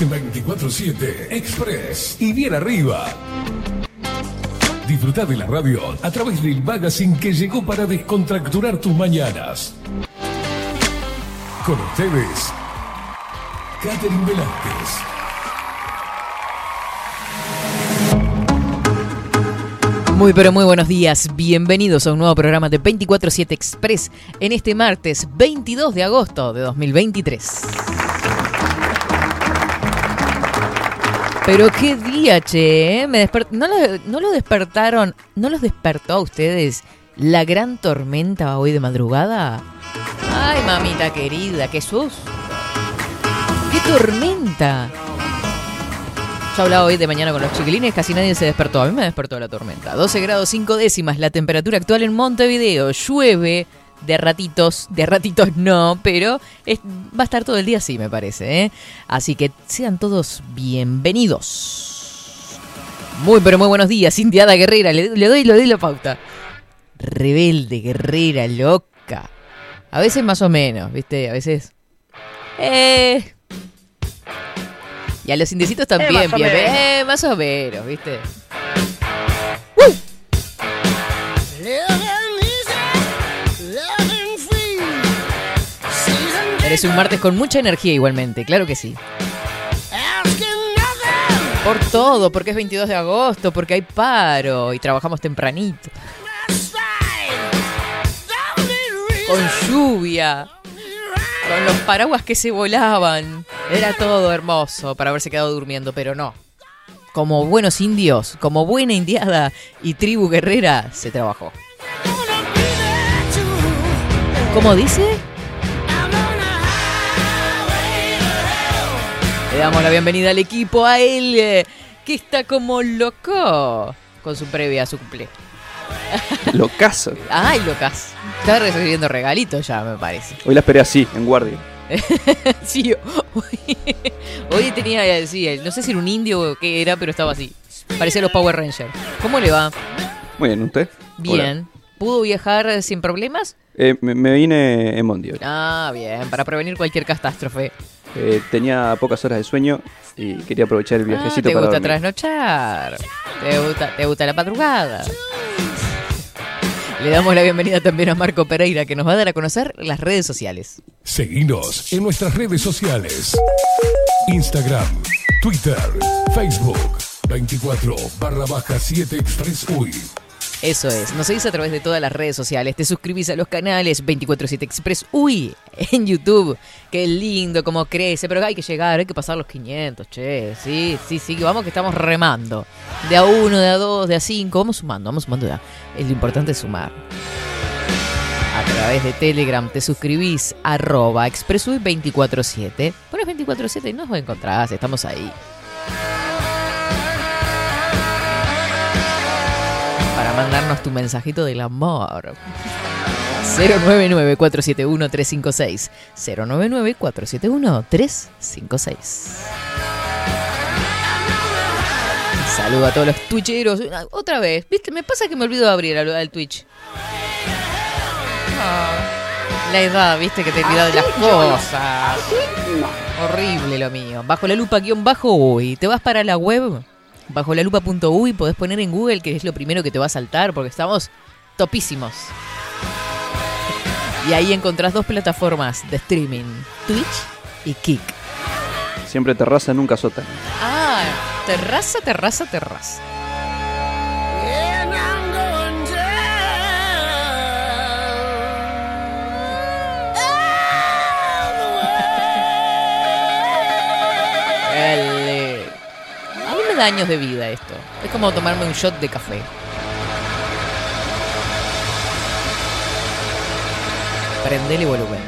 En 24-7 Express y bien arriba. Disfruta de la radio a través del magazine que llegó para descontracturar tus mañanas. Con ustedes, Catherine Velázquez. Muy pero muy buenos días, bienvenidos a un nuevo programa de 24-7 Express en este martes 22 de agosto de 2023. Pero qué día, che, ¿eh? ¿No, lo, no lo despertaron, no los despertó a ustedes la gran tormenta hoy de madrugada? Ay, mamita querida, qué susto. ¡Qué tormenta! Yo hablaba hoy de mañana con los chiquilines, casi nadie se despertó. A mí me despertó la tormenta. 12 grados 5 décimas la temperatura actual en Montevideo. Llueve de ratitos, de ratitos no, pero es- va a estar todo el día así, me parece. ¿eh? Así que sean todos bienvenidos. Muy, pero muy buenos días, Indiada Guerrera. Le, le doy, le doy la pauta. Rebelde, guerrera, loca. A veces más o menos, ¿viste? A veces... Eh... Y a los indecitos también, más o menos. eh, más o menos, ¿viste? Eres un martes con mucha energía igualmente, claro que sí. Por todo, porque es 22 de agosto, porque hay paro y trabajamos tempranito. Con lluvia, con los paraguas que se volaban. Era todo hermoso para haberse quedado durmiendo, pero no. Como buenos indios, como buena indiada y tribu guerrera, se trabajó. ¿Cómo dice? Le damos la bienvenida al equipo, a él, eh, que está como loco con su previa su cumple. Locazo. Ay, locas. Está recibiendo regalitos ya, me parece. Hoy la esperé así, en guardia. Sí, hoy, hoy tenía, eh, sí, no sé si era un indio o qué era, pero estaba así. Parecía los Power Rangers. ¿Cómo le va? Muy bien, ¿usted? Bien. ¿Pudo viajar eh, sin problemas? Eh, me, vine en Bondi hoy. Ah, bien, para prevenir cualquier catástrofe. Eh, tenía pocas horas de sueño y quería aprovechar el Ah, viajecito te para gusta dormir. trasnochar. Te gusta, te gusta la madrugada. Le damos la bienvenida también a Marco Pereira, que nos va a dar a conocer las redes sociales. Seguinos en nuestras redes sociales. Instagram, Twitter, Facebook, 24 barra baja 7 Express UI. Eso es, nos seguís a través de todas las redes sociales, te suscribís a los canales 247 Express UI en YouTube. Qué lindo cómo crece, pero hay que llegar, hay que pasar los 500, che. Sí, sí, sí, vamos que estamos remando. De a uno, de a dos, de a cinco, vamos sumando, vamos sumando ya. Lo importante es sumar. A través de Telegram te suscribís arroba expressui247. Pones 247 y nos encontrás, estamos ahí. Mandarnos tu mensajito del amor. 099-471-356. 099-471-356. Saludo a todos los twitcheros. Otra vez, ¿viste? Me pasa que me olvido de abrir el Twitch. Ah, la edad, ¿viste? Que te olvidas de las cosas. Horrible lo mío. Bajo la lupa guion bajo uy. Te vas para la web bajo la lupa.uy podés poner en Google que es lo primero que te va a saltar porque estamos topísimos. Y ahí encontrás dos plataformas de streaming, Twitch y Kick. Siempre terraza, nunca sótano. Ah, terraza, terraza, terraza. Da años de vida esto. Es como tomarme un shot de café. Prendele volumen.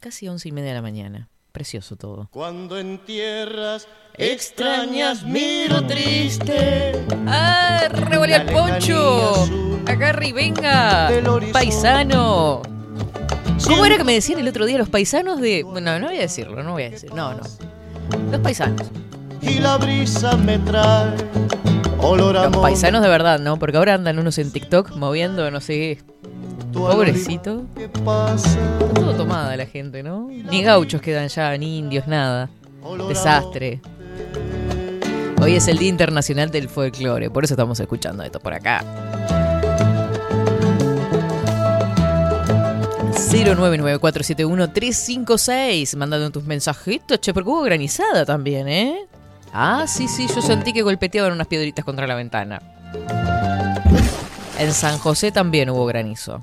Casi once y media de la mañana. Precioso todo. Cuando en tierras extrañas miro triste. ¡Ah! ¡Revolea el poncho! ¡Agarre y venga! ¡Paisano! ¿Cómo era que me decían el otro día los paisanos de.? Bueno, no voy a decirlo, no voy a decir. No, no. Los paisanos. y la brisa me trae olor a Los paisanos de verdad, ¿no? Porque ahora andan unos en TikTok moviendo, no sé. Pobrecito. Todo tomada la gente, ¿no? Ni gauchos quedan ya, ni indios, nada. Desastre. Hoy es el Día Internacional del Folclore, por eso estamos escuchando esto por acá. 099471356, mandando tus mensajitos, che, porque hubo granizada también, ¿eh? Ah, sí, sí, yo sentí que golpeteaban unas piedritas contra la ventana. En San José también hubo granizo.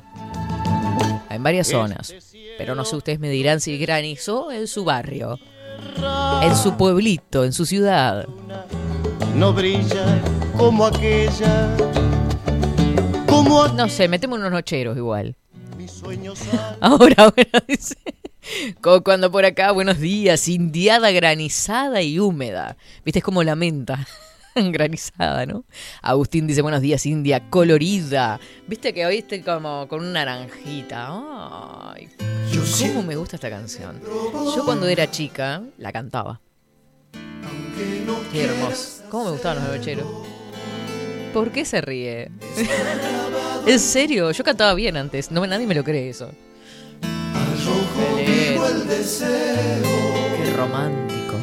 En varias zonas. Pero no sé, ustedes me dirán si granizó en su barrio, en su pueblito, en su ciudad. No brilla como aquella. Como No sé, metemos unos nocheros igual. Ahora, ahora dice. Cuando por acá, buenos días, indiada granizada y húmeda. Viste, es como la menta. granizada, ¿no? Agustín dice, buenos días, India, colorida. Viste que hoy estoy como con una naranjita. Ay, cómo me gusta esta canción. Yo cuando era chica la cantaba. Qué hermoso. ¿Cómo me gustaban los nocheros? ¿Por qué se ríe? en serio, yo cantaba bien antes. No, nadie me lo cree eso. Qué romántico.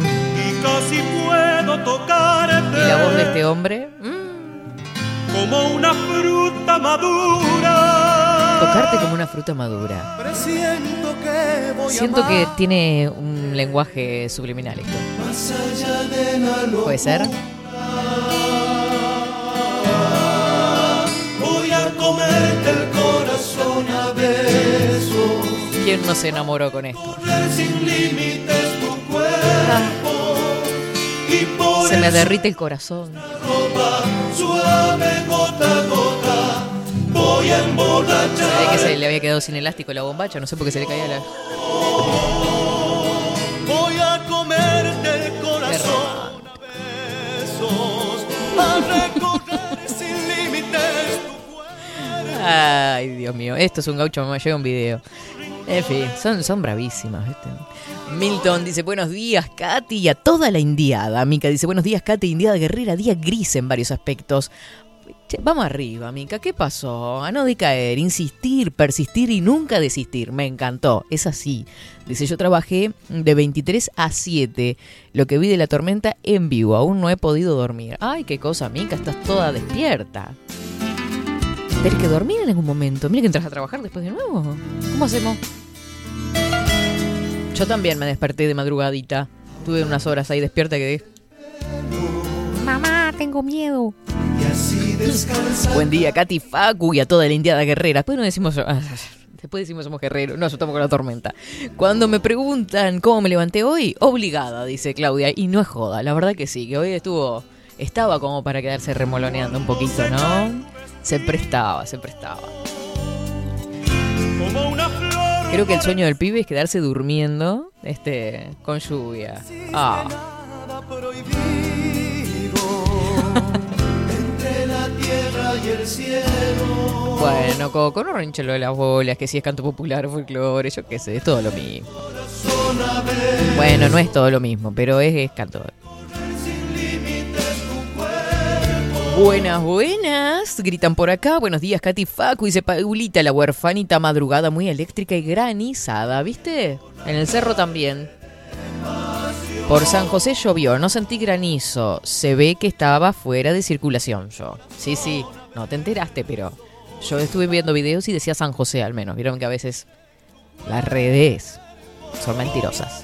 y casi puedo tocarte ¿Y la voz de este hombre? Mm, como una fruta madura. Tocarte como una fruta madura. Presiento que voy Siento a que tiene un lenguaje subliminal esto. más allá de la. ¿Puede ser? Comerte el corazón a besos. ¿Quién no se enamoró con esto? Correr sin límites tu cuerpo. Y por Se me derrite el corazón. ropa suave gota gota. Voy a que se le había quedado sin elástico la bombacha, no sé por qué se le caía la... Voy a comerte el corazón a besos. Ay, Dios mío, esto es un gaucho, me llega un video. En fin, son, son bravísimas, ¿viste? Milton dice, buenos días, Katy, y a toda la indiada. Mica dice, buenos días, Katy, indiada guerrera, día gris en varios aspectos. Che, vamos arriba, Mica, ¿qué pasó? A no decaer, insistir, persistir y nunca desistir. Me encantó, es así. Dice, yo trabajé de 23 a 7, lo que vi de la tormenta en vivo, aún no he podido dormir. Ay, qué cosa, Mica, estás toda despierta. Tenés que dormir en algún momento. Mira que entras a trabajar después de nuevo. ¿Cómo hacemos? Yo también me desperté de madrugadita. Tuve unas horas ahí despierta que... Mamá, tengo miedo. Buen día, Katy Facu y a toda la indiada guerrera. Después no decimos... ah, Después decimos somos guerreros, nos asustamos con la tormenta. Cuando me preguntan cómo me levanté hoy, obligada, dice Claudia. Y no es joda, la verdad que sí, que hoy estuvo... Estaba como para quedarse remoloneando un poquito, ¿no? Se prestaba, se prestaba. Creo que el sueño del pibe es quedarse durmiendo este, con lluvia. Ah, bueno, Coco, no rinchelo de las bolas, que si es canto popular, folclore, yo qué sé, es todo lo mismo. Bueno, no es todo lo mismo, pero es, es canto. Buenas, buenas, gritan por acá. Buenos días, Katy Facu, dice Paulita, la huerfanita madrugada muy eléctrica y granizada, ¿viste? En el cerro también. Por San José llovió, no sentí granizo. Se ve que estaba fuera de circulación yo. Sí, sí, no te enteraste, pero yo estuve viendo videos y decía San José al menos. Vieron que a veces las redes son mentirosas.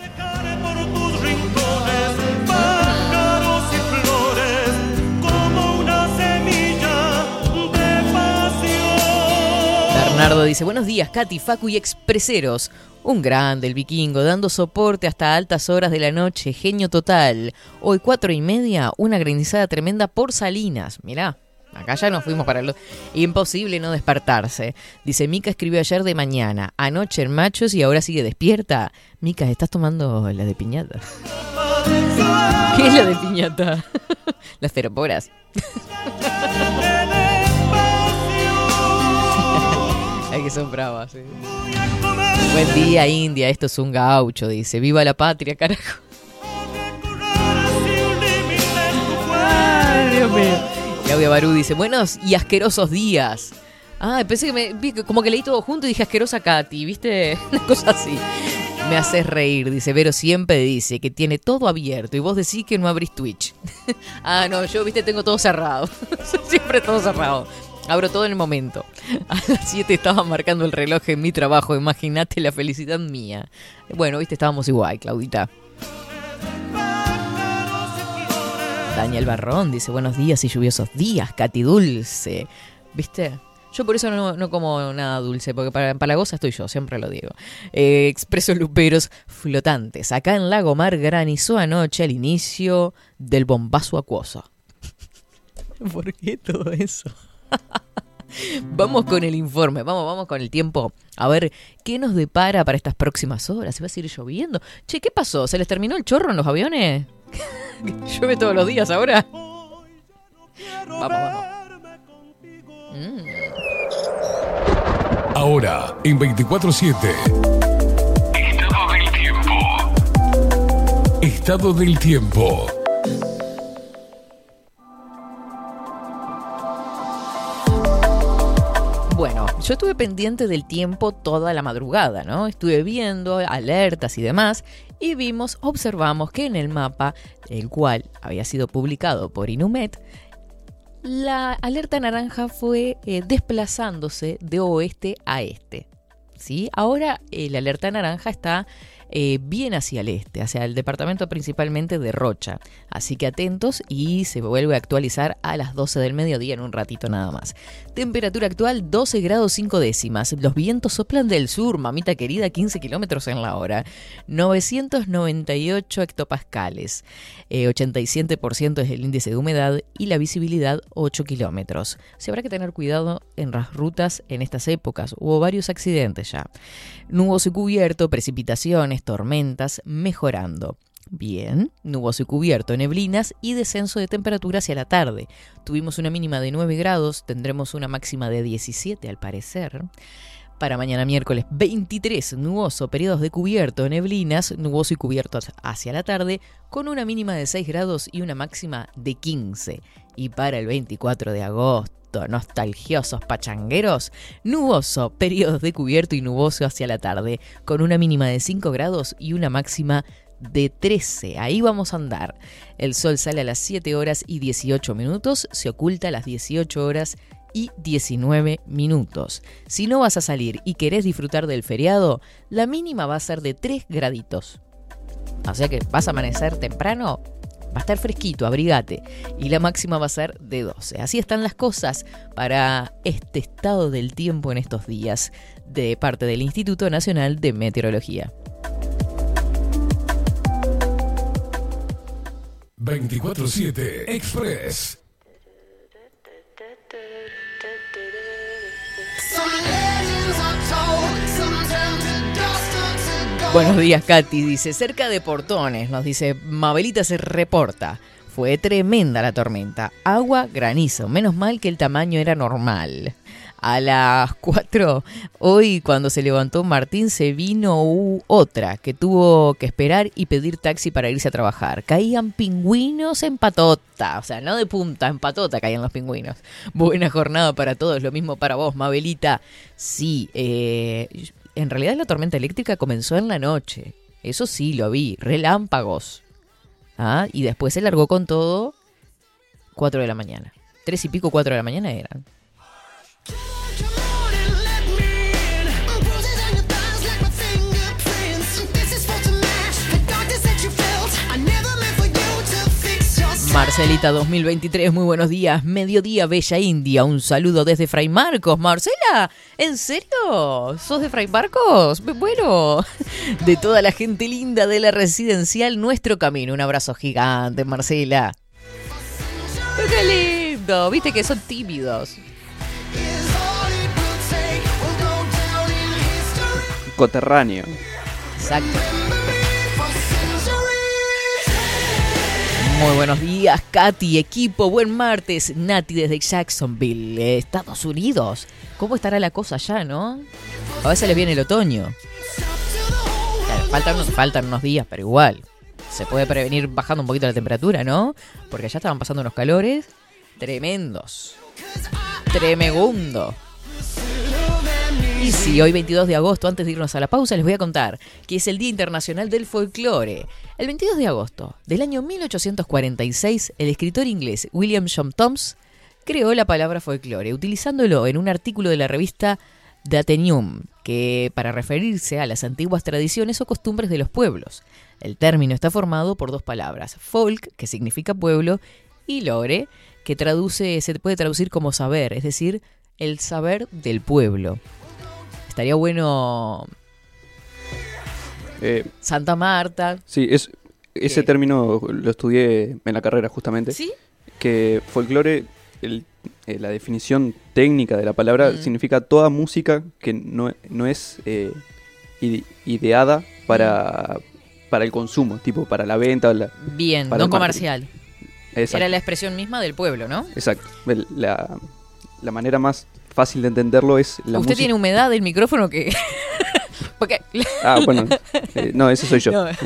Bernardo dice, buenos días, Katy, Facu y expreseros. Un grande, el vikingo, dando soporte hasta altas horas de la noche, genio total. Hoy cuatro y media, una granizada tremenda por Salinas. Mirá, acá ya nos fuimos para el... Imposible no despertarse. Dice, Mica escribió ayer de mañana, anoche en machos y ahora sigue despierta. Mica, ¿estás tomando la de piñata? ¿Qué es la de piñata? Las feroporas. Ay, que son bravas, eh. Buen día, India. Esto es un gaucho, dice. ¡Viva la patria, carajo! Ay, Dios mío. Claudia Barú dice, buenos y asquerosos días. Ah, pensé que me. vi como que leí todo junto y dije asquerosa Katy, ¿viste? Una cosa así. Me haces reír, dice Vero siempre dice que tiene todo abierto y vos decís que no abrís Twitch. ah, no, yo, viste, tengo todo cerrado. Siempre todo cerrado. Abro todo en el momento. A las 7 estaba marcando el reloj en mi trabajo. Imagínate la felicidad mía. Bueno, viste, estábamos igual, Claudita. Daniel Barrón dice buenos días y lluviosos días, Katy Dulce. ¿Viste? Yo por eso no, no como nada dulce, porque para empalagosa estoy yo, siempre lo digo. Eh, expresos luperos flotantes. Acá en Lago Mar granizó anoche al inicio del bombazo acuoso. ¿Por qué todo eso? vamos con el informe, vamos, vamos con el tiempo. A ver, ¿qué nos depara para estas próximas horas? ¿Se va a seguir lloviendo? Che, ¿qué pasó? ¿Se les terminó el chorro en los aviones? ¿Llueve todos los días ahora? Vamos, vamos. Mm. Ahora, en 24-7. Estado del tiempo. Estado del tiempo. Yo estuve pendiente del tiempo toda la madrugada, ¿no? Estuve viendo alertas y demás y vimos, observamos que en el mapa, el cual había sido publicado por Inumet, la alerta naranja fue eh, desplazándose de oeste a este. ¿sí? Ahora eh, la alerta naranja está eh, bien hacia el este, hacia el departamento principalmente de Rocha. Así que atentos y se vuelve a actualizar a las 12 del mediodía en un ratito nada más. Temperatura actual 12 grados 5 décimas. Los vientos soplan del sur, mamita querida, 15 kilómetros en la hora. 998 hectopascales. 87% eh, es el índice de humedad y la visibilidad 8 kilómetros. Se habrá que tener cuidado en las rutas en estas épocas. Hubo varios accidentes ya. Nuboso y cubierto, precipitaciones, tormentas, mejorando. Bien, nuboso y cubierto, neblinas y descenso de temperatura hacia la tarde. Tuvimos una mínima de 9 grados, tendremos una máxima de 17 al parecer. Para mañana miércoles 23, nuboso, periodos de cubierto, neblinas, nuboso y cubierto hacia la tarde, con una mínima de 6 grados y una máxima de 15. Y para el 24 de agosto, nostalgiosos pachangueros, nuboso, periodos de cubierto y nuboso hacia la tarde, con una mínima de 5 grados y una máxima de 13. Ahí vamos a andar. El sol sale a las 7 horas y 18 minutos, se oculta a las 18 horas y 19 minutos. Si no vas a salir y querés disfrutar del feriado, la mínima va a ser de 3 graditos. O sea que vas a amanecer temprano, va a estar fresquito, abrigate. Y la máxima va a ser de 12. Así están las cosas para este estado del tiempo en estos días de parte del Instituto Nacional de Meteorología. 24-7 Express. Buenos días, Katy. Dice, cerca de Portones, nos dice, Mabelita se reporta. Fue tremenda la tormenta. Agua, granizo. Menos mal que el tamaño era normal. A las 4, hoy cuando se levantó Martín, se vino otra que tuvo que esperar y pedir taxi para irse a trabajar. Caían pingüinos en patota, o sea, no de punta, en patota caían los pingüinos. Buena jornada para todos, lo mismo para vos, Mabelita. Sí, eh, en realidad la tormenta eléctrica comenzó en la noche. Eso sí, lo vi. Relámpagos. ¿Ah? Y después se largó con todo 4 de la mañana. Tres y pico, cuatro de la mañana eran. Marcelita 2023, muy buenos días. Mediodía, Bella India. Un saludo desde Fray Marcos. Marcela, ¿en serio? ¿Sos de Fray Marcos? Bueno, de toda la gente linda de la residencial Nuestro Camino. Un abrazo gigante, Marcela. ¡Qué lindo! Viste que son tímidos. Coterráneo. Exacto. Muy buenos días, Katy, equipo. Buen martes. Nati desde Jacksonville, Estados Unidos. ¿Cómo estará la cosa allá, no? A veces le viene el otoño. Faltan, faltan unos días, pero igual. Se puede prevenir bajando un poquito la temperatura, ¿no? Porque allá estaban pasando unos calores tremendos. Tremegundo. Y sí, hoy 22 de agosto, antes de irnos a la pausa, les voy a contar que es el Día Internacional del Folclore. El 22 de agosto del año 1846, el escritor inglés William John Toms creó la palabra folclore, utilizándolo en un artículo de la revista The que para referirse a las antiguas tradiciones o costumbres de los pueblos. El término está formado por dos palabras, folk, que significa pueblo, y lore, que traduce, se puede traducir como saber, es decir, el saber del pueblo. Estaría bueno Eh, Santa Marta. sí, es, ese ¿Qué? término lo estudié en la carrera justamente. ¿Sí? Que folclore, el- eh, la definición técnica de la palabra, Mm. significa toda música que no, no es eh, ide- ideada para, para el consumo, tipo para la venta. la- Bien, no comercial. Exacto. Era la expresión misma del pueblo, ¿no? Exacto. La, la manera más fácil de entenderlo es la Usted música. tiene humedad del micrófono que... Porque... Ah, bueno. eh, no, ese soy yo. No.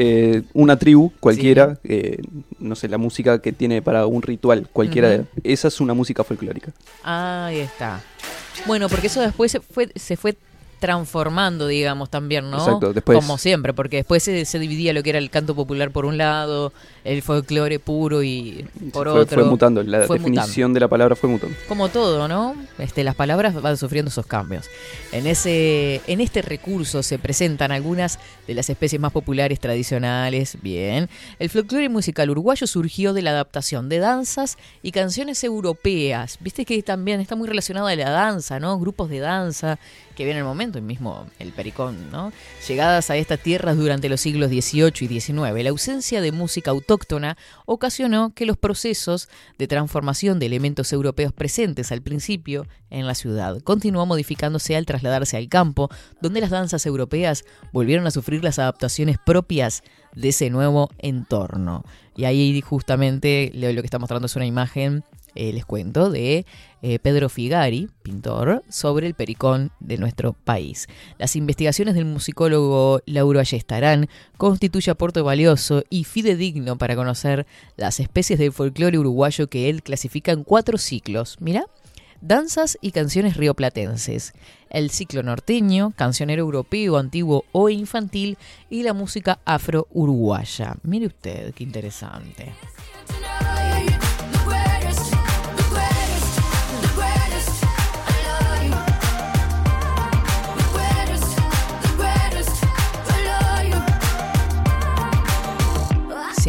Eh, una tribu cualquiera, eh, no sé, la música que tiene para un ritual cualquiera, de- esa es una música folclórica. Ahí está. Bueno, porque eso después se fue, se fue transformando, digamos, también, ¿no? Exacto, después- Como siempre, porque después se, se dividía lo que era el canto popular por un lado, el folclore puro y por fue, otro. fue mutando, la Fue definición de la palabra fue mutando. Como todo, ¿no? Este, las palabras van sufriendo esos cambios. En, ese, en este recurso se presentan algunas de las especies más populares tradicionales. Bien. El folclore musical uruguayo surgió de la adaptación de danzas y canciones europeas. Viste que también está muy relacionado a la danza, ¿no? Grupos de danza que viene el momento, el mismo el pericón, ¿no? Llegadas a estas tierras durante los siglos XVIII y XIX, la ausencia de música autóctona ocasionó que los procesos de transformación de elementos europeos presentes al principio en la ciudad continuó modificándose al trasladarse al campo, donde las danzas europeas volvieron a sufrir las adaptaciones propias de ese nuevo entorno. Y ahí justamente lo lo que está mostrando es una imagen eh, les cuento, de eh, Pedro Figari, pintor, sobre el pericón de nuestro país. Las investigaciones del musicólogo Lauro Ayestarán constituye aporte valioso y fidedigno para conocer las especies del folclore uruguayo que él clasifica en cuatro ciclos. Mira, danzas y canciones rioplatenses, el ciclo norteño, cancionero europeo, antiguo o infantil y la música afro-uruguaya. Mire usted, qué interesante.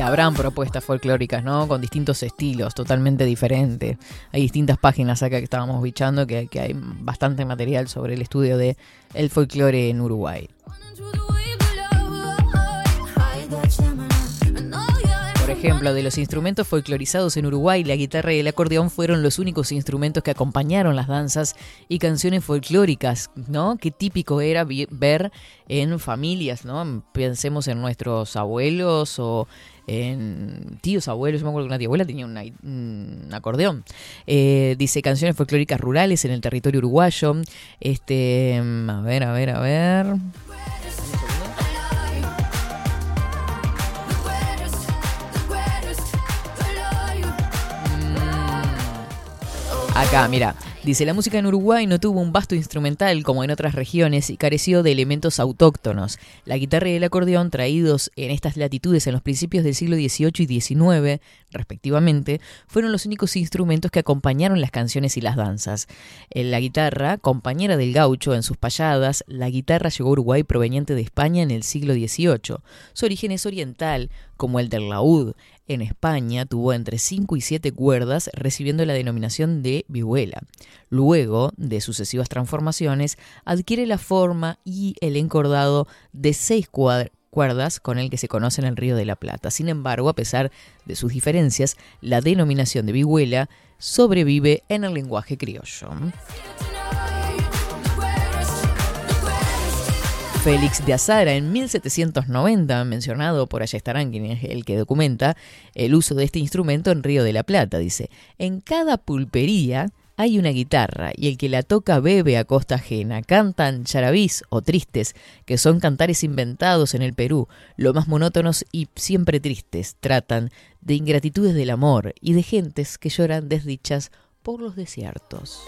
Habrán propuestas folclóricas, ¿no? Con distintos estilos, totalmente diferentes. Hay distintas páginas acá que estábamos bichando que, que hay bastante material sobre el estudio de el folclore en Uruguay. Ejemplo, de los instrumentos folclorizados en Uruguay, la guitarra y el acordeón fueron los únicos instrumentos que acompañaron las danzas y canciones folclóricas, ¿no? Qué típico era ver en familias, ¿no? Pensemos en nuestros abuelos o en tíos abuelos. Yo me acuerdo que una tía abuela tenía un acordeón. Eh, dice canciones folclóricas rurales en el territorio uruguayo. Este, mm, a ver, a ver, a ver. Acá, mira, dice, la música en Uruguay no tuvo un vasto instrumental como en otras regiones y careció de elementos autóctonos. La guitarra y el acordeón, traídos en estas latitudes en los principios del siglo XVIII y XIX, respectivamente, fueron los únicos instrumentos que acompañaron las canciones y las danzas. En la guitarra, compañera del gaucho en sus payadas, la guitarra llegó a Uruguay proveniente de España en el siglo XVIII. Su origen es oriental, como el del laúd. En España tuvo entre 5 y 7 cuerdas, recibiendo la denominación de vihuela. Luego, de sucesivas transformaciones, adquiere la forma y el encordado de 6 cuerdas con el que se conoce en el Río de la Plata. Sin embargo, a pesar de sus diferencias, la denominación de vihuela sobrevive en el lenguaje criollo. Félix de Azara en 1790, mencionado por Ayestarán, quien es el que documenta el uso de este instrumento en Río de la Plata. Dice, en cada pulpería hay una guitarra y el que la toca bebe a costa ajena. Cantan charabís o tristes, que son cantares inventados en el Perú, lo más monótonos y siempre tristes. Tratan de ingratitudes del amor y de gentes que lloran desdichas por los desiertos.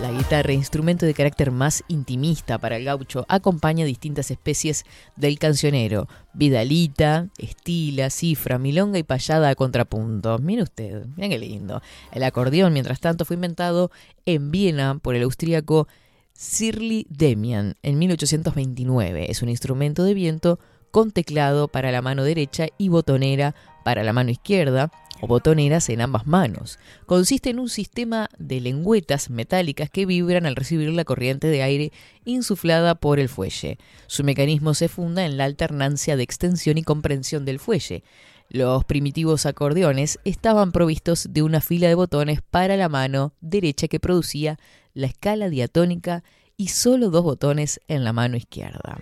La guitarra, instrumento de carácter más intimista para el gaucho, acompaña distintas especies del cancionero. Vidalita, estila, cifra, milonga y payada a contrapunto. Mire usted, mira qué lindo. El acordeón, mientras tanto, fue inventado en Viena por el austríaco Sirli Demian en 1829. Es un instrumento de viento con teclado para la mano derecha y botonera para la mano izquierda o botoneras en ambas manos. Consiste en un sistema de lengüetas metálicas que vibran al recibir la corriente de aire insuflada por el fuelle. Su mecanismo se funda en la alternancia de extensión y comprensión del fuelle. Los primitivos acordeones estaban provistos de una fila de botones para la mano derecha que producía la escala diatónica y solo dos botones en la mano izquierda.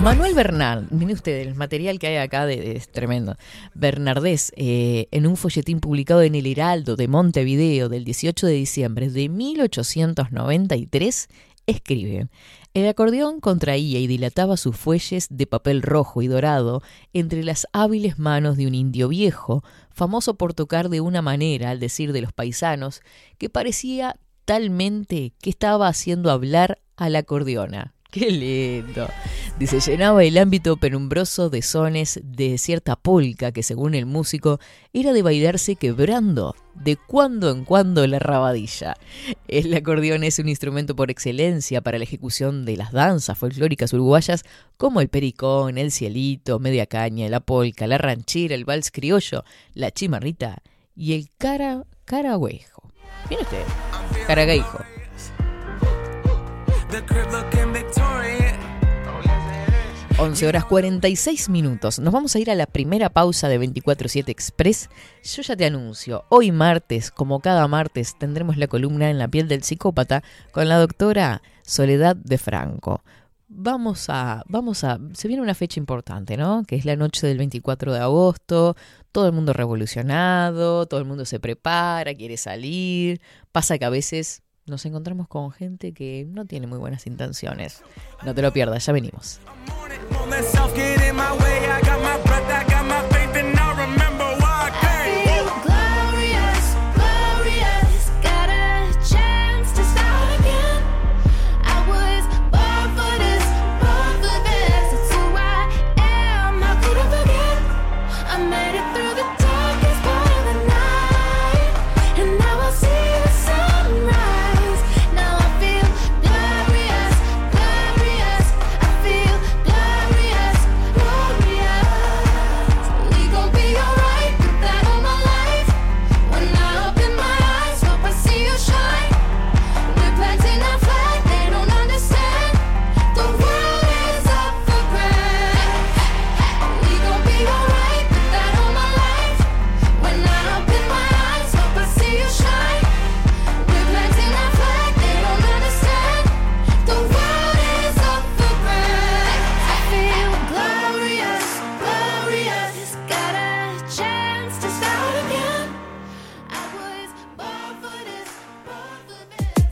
Manuel Bernal, mire usted, el material que hay acá de, es tremendo. Bernardés, eh, en un folletín publicado en el Heraldo de Montevideo del 18 de diciembre de 1893, escribe: El acordeón contraía y dilataba sus fuelles de papel rojo y dorado entre las hábiles manos de un indio viejo, famoso por tocar de una manera, al decir de los paisanos, que parecía talmente que estaba haciendo hablar a la acordeona. Qué lindo. Dice, llenaba el ámbito penumbroso de sones de cierta polca que según el músico era de bailarse quebrando de cuando en cuando la rabadilla. El acordeón es un instrumento por excelencia para la ejecución de las danzas folclóricas uruguayas como el pericón, el cielito, media caña, la polca, la ranchera, el vals criollo, la chimarrita y el cara caragüejo. Mire usted. 11 horas 46 minutos. Nos vamos a ir a la primera pausa de 24-7 Express. Yo ya te anuncio, hoy martes, como cada martes, tendremos la columna en la piel del psicópata con la doctora Soledad de Franco. Vamos a, vamos a, se viene una fecha importante, ¿no? Que es la noche del 24 de agosto, todo el mundo revolucionado, todo el mundo se prepara, quiere salir. Pasa que a veces nos encontramos con gente que no tiene muy buenas intenciones. No te lo pierdas, ya venimos.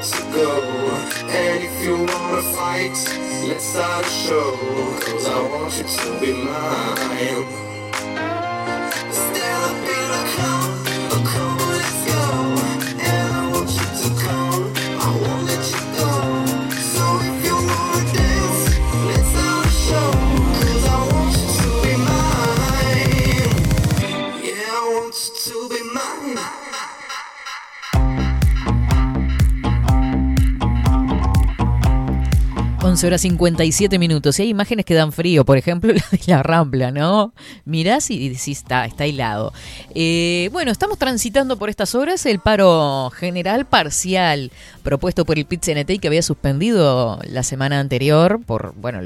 To go. And if you wanna fight, let's start a show. Cause I want you to be mine. 11 horas 57 minutos. Y hay imágenes que dan frío, por ejemplo, la de la Rambla, ¿no? Mirás y decís, está, está helado. Eh, bueno, estamos transitando por estas horas el paro general parcial propuesto por el PIT-CNT que había suspendido la semana anterior por, bueno,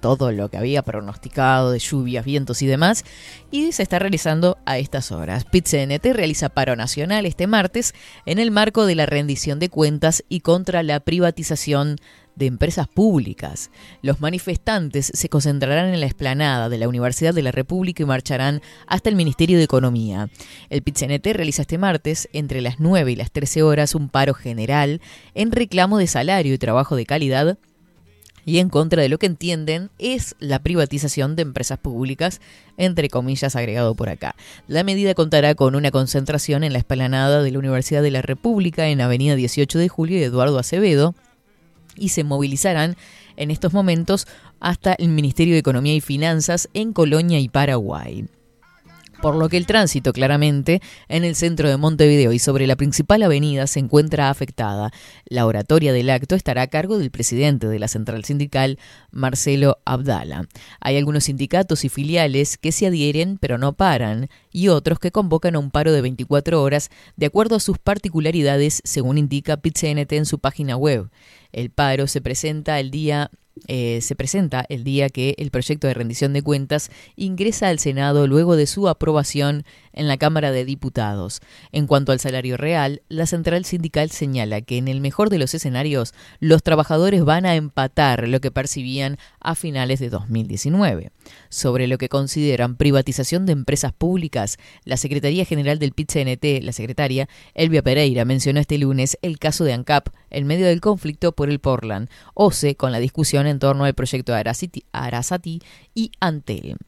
todo lo que había pronosticado de lluvias, vientos y demás. Y se está realizando a estas horas. PIT-CNT realiza paro nacional este martes en el marco de la rendición de cuentas y contra la privatización de empresas públicas. Los manifestantes se concentrarán en la explanada de la Universidad de la República y marcharán hasta el Ministerio de Economía. El PITCNT realiza este martes, entre las 9 y las 13 horas, un paro general en reclamo de salario y trabajo de calidad y en contra de lo que entienden es la privatización de empresas públicas, entre comillas agregado por acá. La medida contará con una concentración en la esplanada de la Universidad de la República en Avenida 18 de Julio y Eduardo Acevedo, y se movilizarán en estos momentos hasta el Ministerio de Economía y Finanzas en Colonia y Paraguay. Por lo que el tránsito claramente en el centro de Montevideo y sobre la principal avenida se encuentra afectada. La oratoria del acto estará a cargo del presidente de la central sindical, Marcelo Abdala. Hay algunos sindicatos y filiales que se adhieren pero no paran y otros que convocan a un paro de 24 horas de acuerdo a sus particularidades, según indica PITCNT en su página web. El paro se presenta el día eh, se presenta el día que el proyecto de rendición de cuentas ingresa al Senado luego de su aprobación en la Cámara de Diputados. En cuanto al salario real, la central sindical señala que en el mejor de los escenarios los trabajadores van a empatar lo que percibían a finales de 2019. Sobre lo que consideran privatización de empresas públicas, la Secretaría General del PIT-CNT, la secretaria Elvia Pereira, mencionó este lunes el caso de ANCAP en medio del conflicto por el Portland, OCE con la discusión en torno al proyecto Arasati y Antel.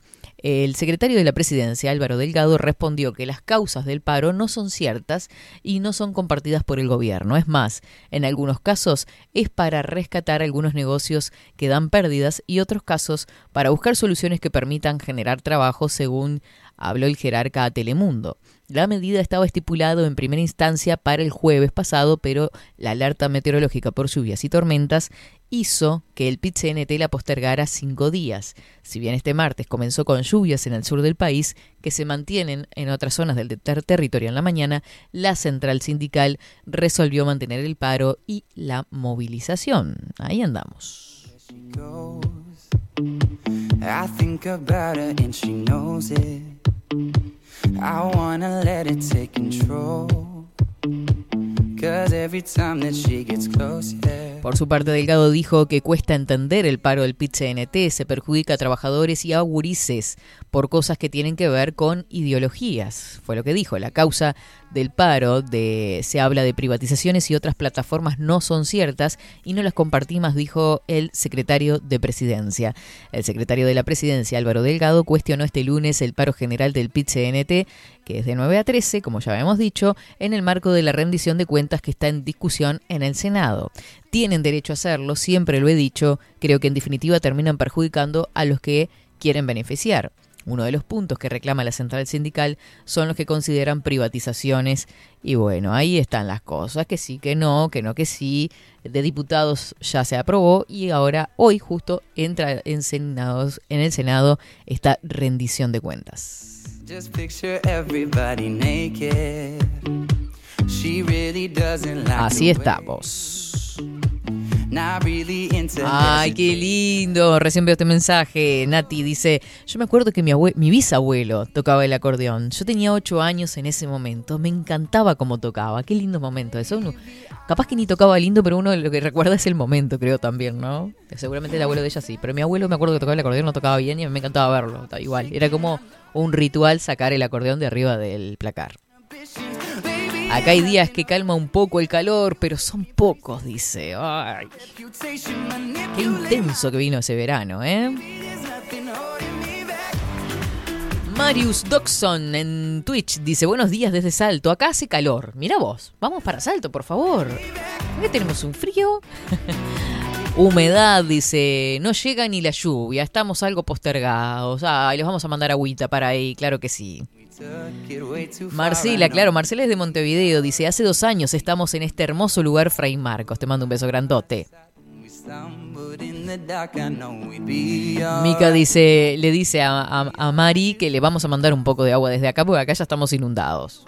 El secretario de la presidencia, Álvaro Delgado, respondió que las causas del paro no son ciertas y no son compartidas por el gobierno. Es más, en algunos casos es para rescatar algunos negocios que dan pérdidas y otros casos para buscar soluciones que permitan generar trabajo, según habló el jerarca a Telemundo. La medida estaba estipulado en primera instancia para el jueves pasado, pero la alerta meteorológica por lluvias y tormentas hizo que el PIT-CNT la postergara cinco días. Si bien este martes comenzó con lluvias en el sur del país, que se mantienen en otras zonas del ter territorio en la mañana, la central sindical resolvió mantener el paro y la movilización. Ahí andamos. I think about her and she knows it. I wanna let it take control. Por su parte, Delgado dijo que cuesta entender el paro del PIT-CNT, se perjudica a trabajadores y a gurises por cosas que tienen que ver con ideologías. Fue lo que dijo. La causa del paro de, se habla de privatizaciones y otras plataformas no son ciertas y no las compartí más, dijo el secretario de Presidencia. El secretario de la Presidencia, Álvaro Delgado, cuestionó este lunes el paro general del PIT-CNT, que es de 9 a 13, como ya habíamos dicho, en el marco de la rendición de cuentas que está en discusión en el Senado. Tienen derecho a hacerlo, siempre lo he dicho, creo que en definitiva terminan perjudicando a los que quieren beneficiar. Uno de los puntos que reclama la central sindical son los que consideran privatizaciones y bueno, ahí están las cosas, que sí, que no, que no, que sí. De diputados ya se aprobó y ahora hoy justo entra en, senados, en el Senado esta rendición de cuentas. Just Así estamos. Ay, qué lindo. Recién veo este mensaje. Nati dice, yo me acuerdo que mi, abue- mi bisabuelo tocaba el acordeón. Yo tenía ocho años en ese momento. Me encantaba cómo tocaba. Qué lindo momento. Eso uno, capaz que ni tocaba lindo, pero uno lo que recuerda es el momento, creo también, ¿no? Seguramente el abuelo de ella sí. Pero mi abuelo me acuerdo que tocaba el acordeón, no tocaba bien y me encantaba verlo. Igual. Era como un ritual sacar el acordeón de arriba del placar. Acá hay días que calma un poco el calor, pero son pocos, dice. Ay, qué intenso que vino ese verano, ¿eh? Marius Doxon en Twitch dice, buenos días desde Salto, acá hace calor. Mira vos, vamos para Salto, por favor. ¿Qué tenemos un frío? Humedad, dice, no llega ni la lluvia, estamos algo postergados. Ay, les vamos a mandar agüita para ahí, claro que sí. Marcela, claro. Marcela es de Montevideo, dice, hace dos años estamos en este hermoso lugar, Fray Marcos. Te mando un beso grandote. Mica dice, le dice a, Mari que le vamos a mandar un poco de agua desde acá porque acá ya estamos inundados.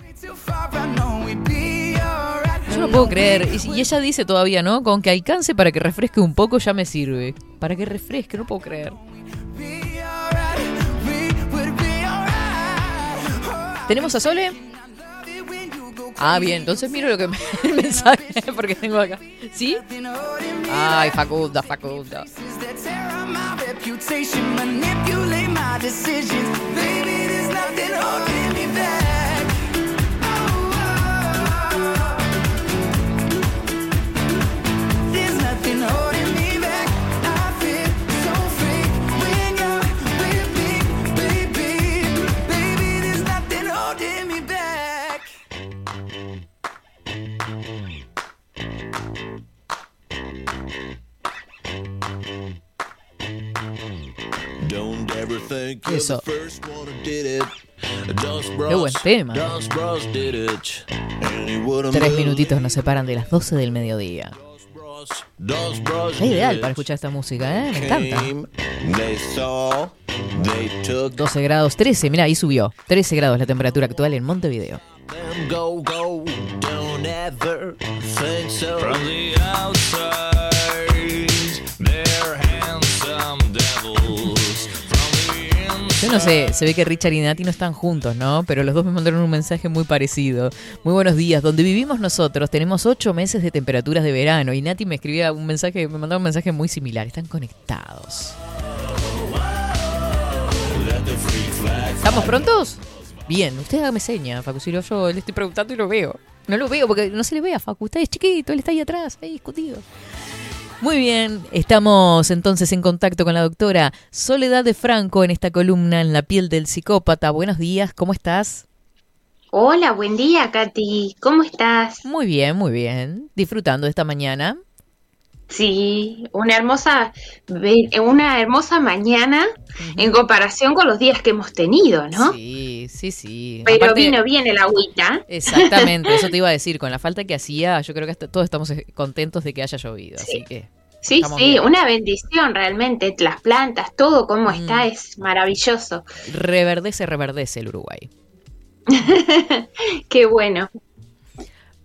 Yo no puedo creer. Y ella dice todavía, ¿no? Con que alcance para que refresque un poco ya me sirve. Para que refresque, no puedo creer. ¿Tenemos a Sole? Ah, bien, entonces miro lo que me, el mensaje porque tengo acá. ¿Sí? Ay, Facunda, Facunda. Eso. Qué bros, buen tema. Would've Tres minutitos nos separan de las 12 del mediodía. Está ideal para it. escuchar esta música, ¿eh? Me encanta. Came, They saw, they took 12 grados, 13, mira, ahí subió. 13 grados la temperatura actual en Montevideo. them go, go. Don't ever think so. From the outside, no sé, se ve que Richard y Nati no están juntos, ¿no? Pero los dos me mandaron un mensaje muy parecido. Muy buenos días. Donde vivimos nosotros tenemos ocho meses de temperaturas de verano y Nati me escribía un mensaje, me mandaba un mensaje muy similar. Están conectados. ¿Estamos prontos? Bien, usted hágame seña, Facu, si no, yo le estoy preguntando y lo veo. No lo veo porque no se le ve a Facu, usted es chiquito, él está ahí atrás, ahí escondido. Muy bien, estamos entonces en contacto con la doctora Soledad de Franco en esta columna en la piel del psicópata. Buenos días, ¿cómo estás? Hola, buen día, Katy. ¿Cómo estás? Muy bien, muy bien. Disfrutando de esta mañana. Sí, una hermosa, una hermosa mañana en comparación con los días que hemos tenido, ¿no? Sí, sí, sí. Pero Aparte- vino bien el agüita. Exactamente, eso te iba a decir. Con la falta que hacía, yo creo que hasta- todos estamos eh, contentos de que haya llovido. Así que. Sí, sí, bien. una bendición realmente. Las plantas, todo como está es maravilloso. Reverdece, reverdece el Uruguay. Qué bueno.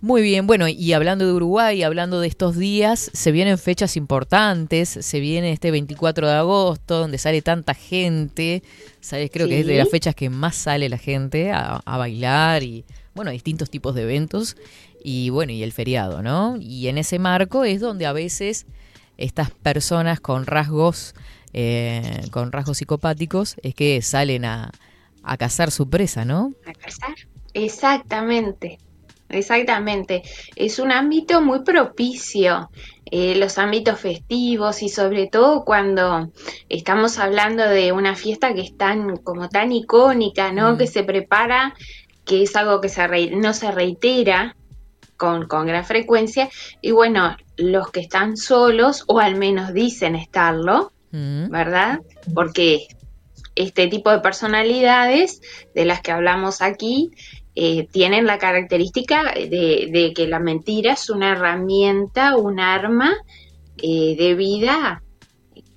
Muy bien, bueno, y hablando de Uruguay, hablando de estos días, se vienen fechas importantes, se viene este 24 de agosto, donde sale tanta gente, ¿sabes? Creo que es de las fechas que más sale la gente a, a bailar y, bueno, distintos tipos de eventos, y bueno, y el feriado, ¿no? Y en ese marco es donde a veces estas personas con rasgos, eh, con rasgos psicopáticos, es que salen a, a cazar su presa, ¿no? A cazar. Exactamente, exactamente. Es un ámbito muy propicio, eh, los ámbitos festivos y sobre todo cuando estamos hablando de una fiesta que es tan como tan icónica, ¿no? Mm. Que se prepara, que es algo que se re- no se reitera con, con gran frecuencia y bueno, los que están solos o al menos dicen estarlo, ¿verdad? Porque este tipo de personalidades de las que hablamos aquí eh, tienen la característica de, de que la mentira es una herramienta, un arma eh, de vida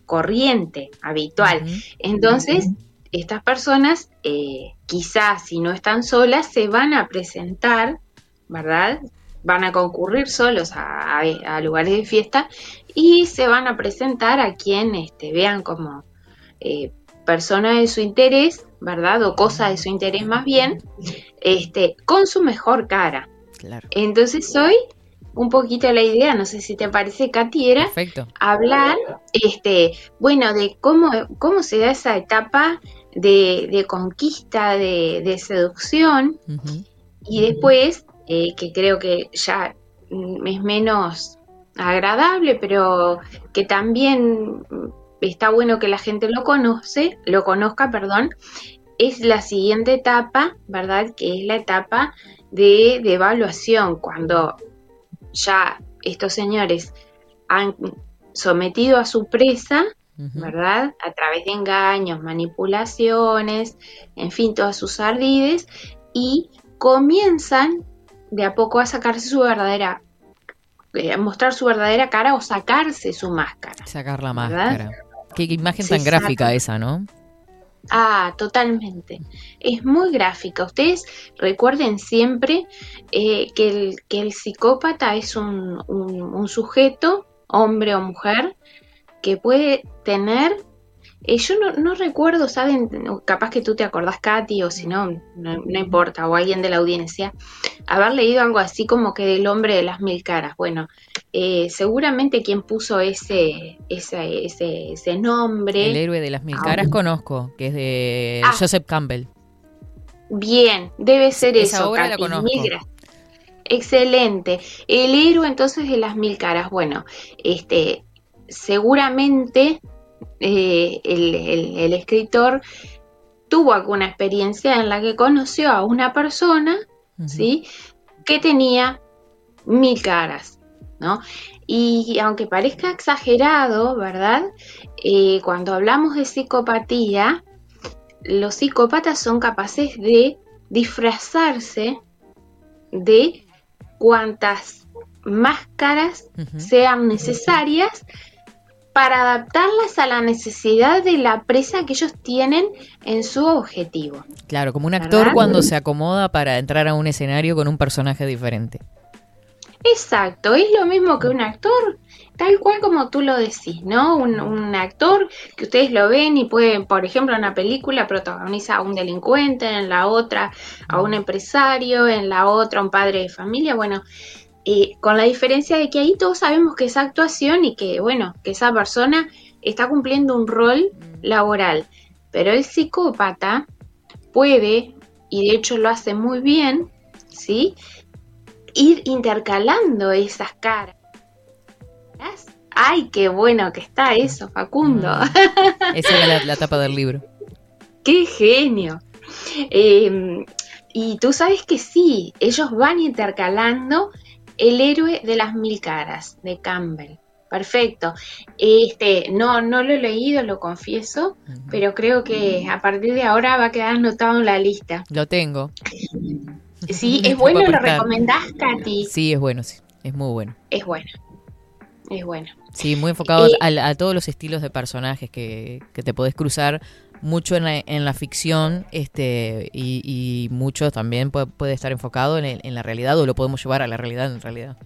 corriente, habitual. Entonces, estas personas, eh, quizás si no están solas, se van a presentar, ¿verdad? Van a concurrir solos a, a- a lugares de fiesta y se van a presentar a quien este, vean como persona de su interés, ¿verdad? O cosa de su interés más bien, este, con su mejor cara. Claro. Entonces hoy un poquito la idea, no sé si te parece, Katy, era Perfecto. hablar, este, bueno, de cómo, cómo se da esa etapa de, de conquista, de, de seducción, y después, eh, que creo que ya es menos agradable, pero que también está bueno que la gente lo conoce, lo conozca, perdón, es la siguiente etapa, ¿verdad? Que es la etapa de, de evaluación, cuando ya estos señores han sometido a su presa, ¿verdad? A través de engaños, manipulaciones, en fin, todas sus ardides, y comienzan de a poco a sacarse su verdadera, eh, a mostrar su verdadera cara o sacarse su máscara. Sacar la máscara. Qué imagen tan gráfica saca. esa, ¿no? Ah, totalmente. Es muy gráfica. Ustedes recuerden siempre eh, que, el, que el psicópata es un, un- un sujeto, hombre o mujer, que puede tener... eh, yo no, no recuerdo, ¿saben? Capaz que tú te acordás, Katy, o si no, no, no importa, o alguien de la audiencia, haber leído algo así como que del hombre de las mil caras. Bueno, eh, seguramente quien puso ese, ese, ese, ese nombre... El héroe de las mil caras conozco, que es de Ah. Joseph Campbell. Bien, debe ser Esa eso. obra la conozco. Excelente. El héroe entonces de las mil caras. Bueno, este, seguramente eh, el, el- el escritor tuvo alguna experiencia en la que conoció a una persona, ¿sí? Que tenía mil caras, ¿no? Y aunque parezca exagerado, ¿verdad? Eh, cuando hablamos de psicopatía, los psicópatas son capaces de disfrazarse de cuantas máscaras sean necesarias para adaptarlas a la necesidad de la presa que ellos tienen en su objetivo. Claro, como un actor ¿Verdad? cuando se acomoda para entrar a un escenario con un personaje diferente. Exacto, es lo mismo que un actor, tal cual como tú lo decís, ¿no? Un, un actor que ustedes lo ven y pueden, por ejemplo, en una película protagoniza a un delincuente, en la otra a un empresario, en la otra a un padre de familia, bueno, eh, con la diferencia de que ahí todos sabemos que es actuación y que, bueno, que esa persona está cumpliendo un rol laboral, pero el psicópata puede, y de hecho lo hace muy bien, ¿sí? Ir intercalando esas caras. Ay, qué bueno que está eso, Facundo. Esa era la, la tapa del libro. qué genio. Eh, y tú sabes que sí, ellos van intercalando el héroe de las mil caras de Campbell. Perfecto. Este, no, no lo he leído, lo confieso, pero creo que a partir de ahora va a quedar anotado en la lista. Lo tengo. Sí, es bueno, lo recomendás, Katy. Sí, es bueno, sí. Es muy bueno. Es bueno. Es bueno. Sí, muy enfocado Eh, a, todos los estilos de personajes que, que te podés cruzar, mucho en la, en la ficción este y, y mucho también puede, puede estar enfocado en, el- en la realidad o lo podemos llevar a la realidad en realidad.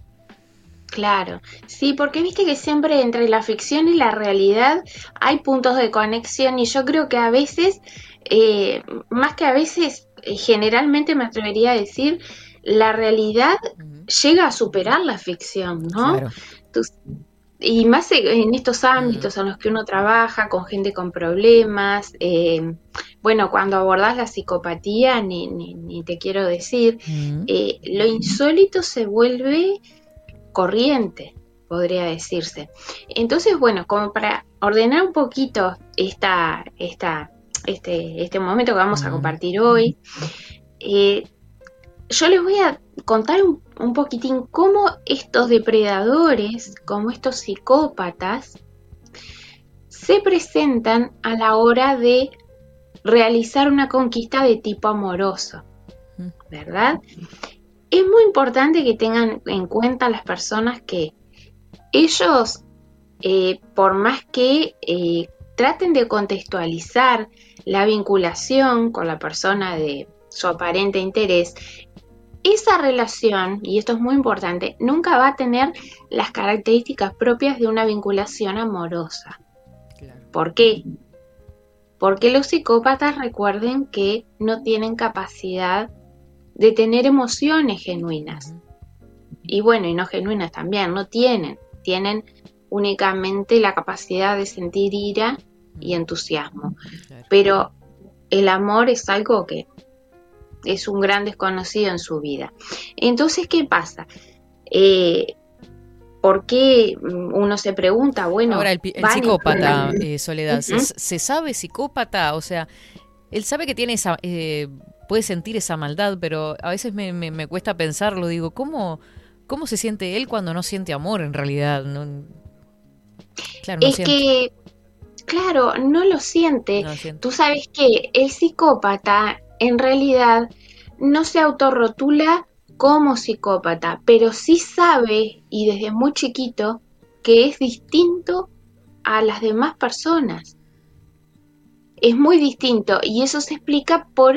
Claro, sí, porque viste que siempre entre la ficción y la realidad hay puntos de conexión y yo creo que a veces, eh, más que a veces, eh, generalmente me atrevería a decir, la realidad llega a superar la ficción, ¿no? Claro. Y más en estos ámbitos en los que uno trabaja con gente con problemas, eh, bueno, cuando abordas la psicopatía, ni, ni, ni te quiero decir, eh, lo insólito se vuelve corriente, podría decirse. Entonces, bueno, como para ordenar un poquito esta, esta, este, este momento que vamos a compartir hoy, eh, yo les voy a contar un, un poquitín cómo estos depredadores, como estos psicópatas, se presentan a la hora de realizar una conquista de tipo amoroso, ¿verdad? Es muy importante que tengan en cuenta las personas que ellos, eh, por más que eh, traten de contextualizar la vinculación con la persona de su aparente interés, esa relación, y esto es muy importante, nunca va a tener las características propias de una vinculación amorosa. ¿Por qué? Porque los psicópatas recuerden que no tienen capacidad de tener emociones genuinas. Y bueno, y no genuinas también, no tienen. Tienen únicamente la capacidad de sentir ira y entusiasmo. Pero el amor es algo que es un gran desconocido en su vida. Entonces, ¿qué pasa? Eh, ¿Por qué uno se pregunta, bueno, Ahora, el, psicópata, eh, Soledad, ¿se, sabe psicópata? O sea, él sabe que tiene esa, eh, puede sentir esa maldad, pero a veces me, me- me cuesta pensarlo. Digo, ¿cómo, ¿cómo se siente él cuando no siente amor en realidad? No- claro, no es siente. que, claro, no lo siente. No siente. Tú sabes que el psicópata en realidad no se autorrotula como psicópata, pero sí sabe y desde muy chiquito que es distinto a las demás personas. Es muy distinto y eso se explica por,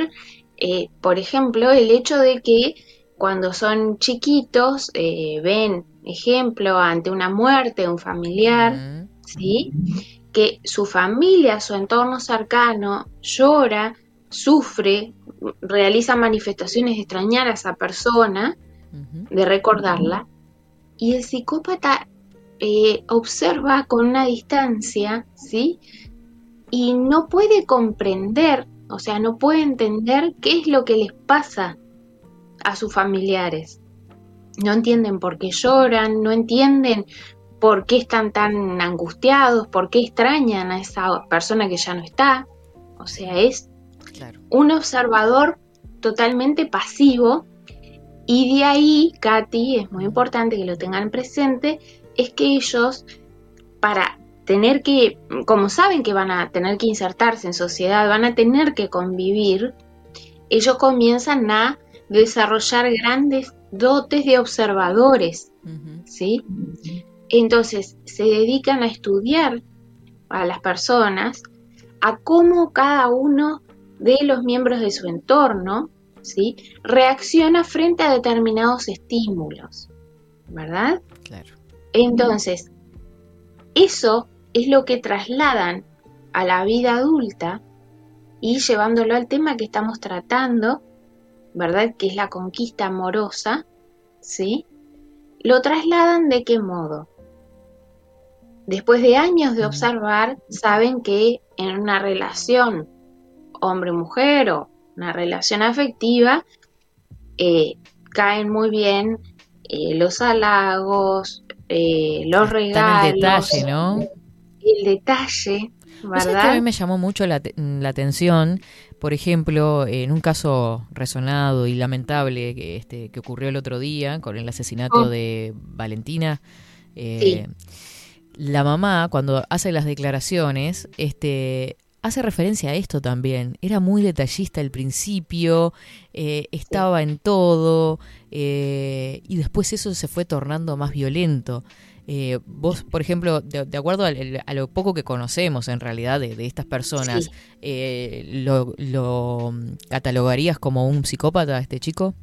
eh, por ejemplo, el hecho de que cuando son chiquitos eh, ven, ejemplo, ante una muerte de un familiar, ¿sí? Que su familia, su entorno cercano llora, sufre, realiza manifestaciones de extrañar a esa persona, de recordarla, y el psicópata eh, observa con una distancia, ¿sí? Y no puede comprender, o sea, no puede entender qué es lo que les pasa a sus familiares. No entienden por qué lloran, no entienden por qué están tan angustiados, por qué extrañan a esa persona que ya no está. O sea, es un observador totalmente pasivo y de ahí, Katy, es muy importante que lo tengan presente, es que ellos, para tener que, como saben que van a tener que insertarse en sociedad, van a tener que convivir, ellos comienzan a desarrollar grandes dotes de observadores, ¿sí? Entonces se dedican a estudiar a las personas, a cómo cada uno de los miembros de su entorno, ¿sí? reacciona frente a determinados estímulos. ¿verdad? Claro. Entonces, eso es lo que trasladan a la vida adulta y llevándolo al tema que estamos tratando, ¿verdad? Que es la conquista amorosa, ¿sí? Lo trasladan de qué modo? Después de años de observar, saben que en una relación hombre-mujer o una relación afectiva, eh, caen muy bien eh, los halagos, eh, los regalos, el detalle, ¿no? el detalle, ¿Vos sabés que a ¿verdad? mí me llamó mucho la, te- la atención, por ejemplo, en un caso resonado y lamentable que, este, que ocurrió el otro día con el asesinato Oh. de Valentina? eh, La mamá, cuando hace las declaraciones, este, hace referencia a esto también. Era muy detallista al principio, eh, estaba en todo, eh, y después eso se fue tornando más violento. Eh, vos, por ejemplo, de, de acuerdo a, lo poco que conocemos en realidad de, de estas personas, Sí. lo, lo catalogarías como un psicópata este chico?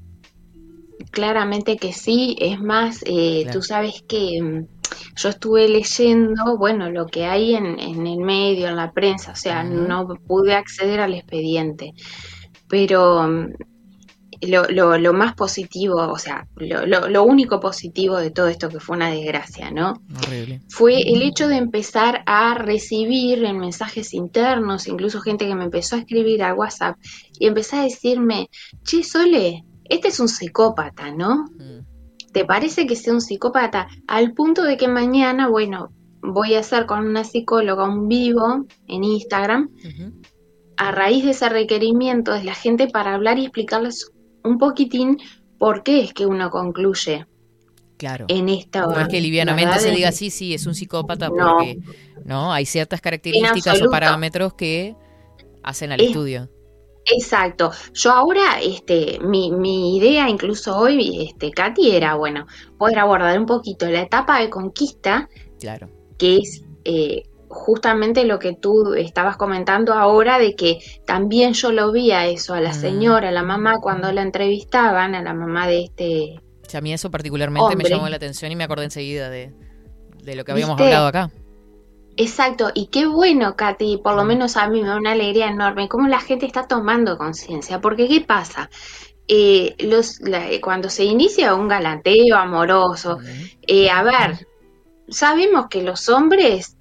Claramente que sí, es más, eh, Claro. tú sabes que mm, yo estuve leyendo, bueno, lo que hay en, en el medio, en la prensa, o sea, no pude acceder al expediente, pero mm, lo, lo, lo más positivo, o sea, lo, lo, lo único positivo de todo esto que fue una desgracia, ¿no? Horrible. fue el hecho de empezar a recibir en mensajes internos, incluso gente que me empezó a escribir al WhatsApp y empezó a decirme, che, Sole, este es un psicópata, ¿no? Mm. ¿Te parece que sea un psicópata? Al punto de que mañana, bueno, voy a hacer con una psicóloga un vivo en Instagram a raíz de ese requerimiento de la gente para hablar y explicarles un poquitín por qué es que uno concluye Claro. en esta... No es que livianamente ¿verdad? se diga sí, sí, es un psicópata No. porque no hay ciertas características o parámetros que hacen al Es- estudio. Exacto. Yo ahora, este, mi, mi idea incluso hoy, este, Katy, era, bueno, poder abordar un poquito la etapa de conquista, Claro. que es eh, justamente lo que tú estabas comentando ahora, de que también yo lo vi a eso, a la Mm. señora, a la mamá, cuando la entrevistaban, a la mamá de este... O sea, a mí eso particularmente me llamó la atención y me acordé enseguida de, de lo que habíamos ¿Viste? hablado acá. Exacto, y qué bueno, Katy, por lo menos a mí me da una alegría enorme, cómo la gente está tomando conciencia, porque ¿qué pasa? Eh, los, la- cuando se inicia un galanteo amoroso, eh, a ver, sabemos que los hombres,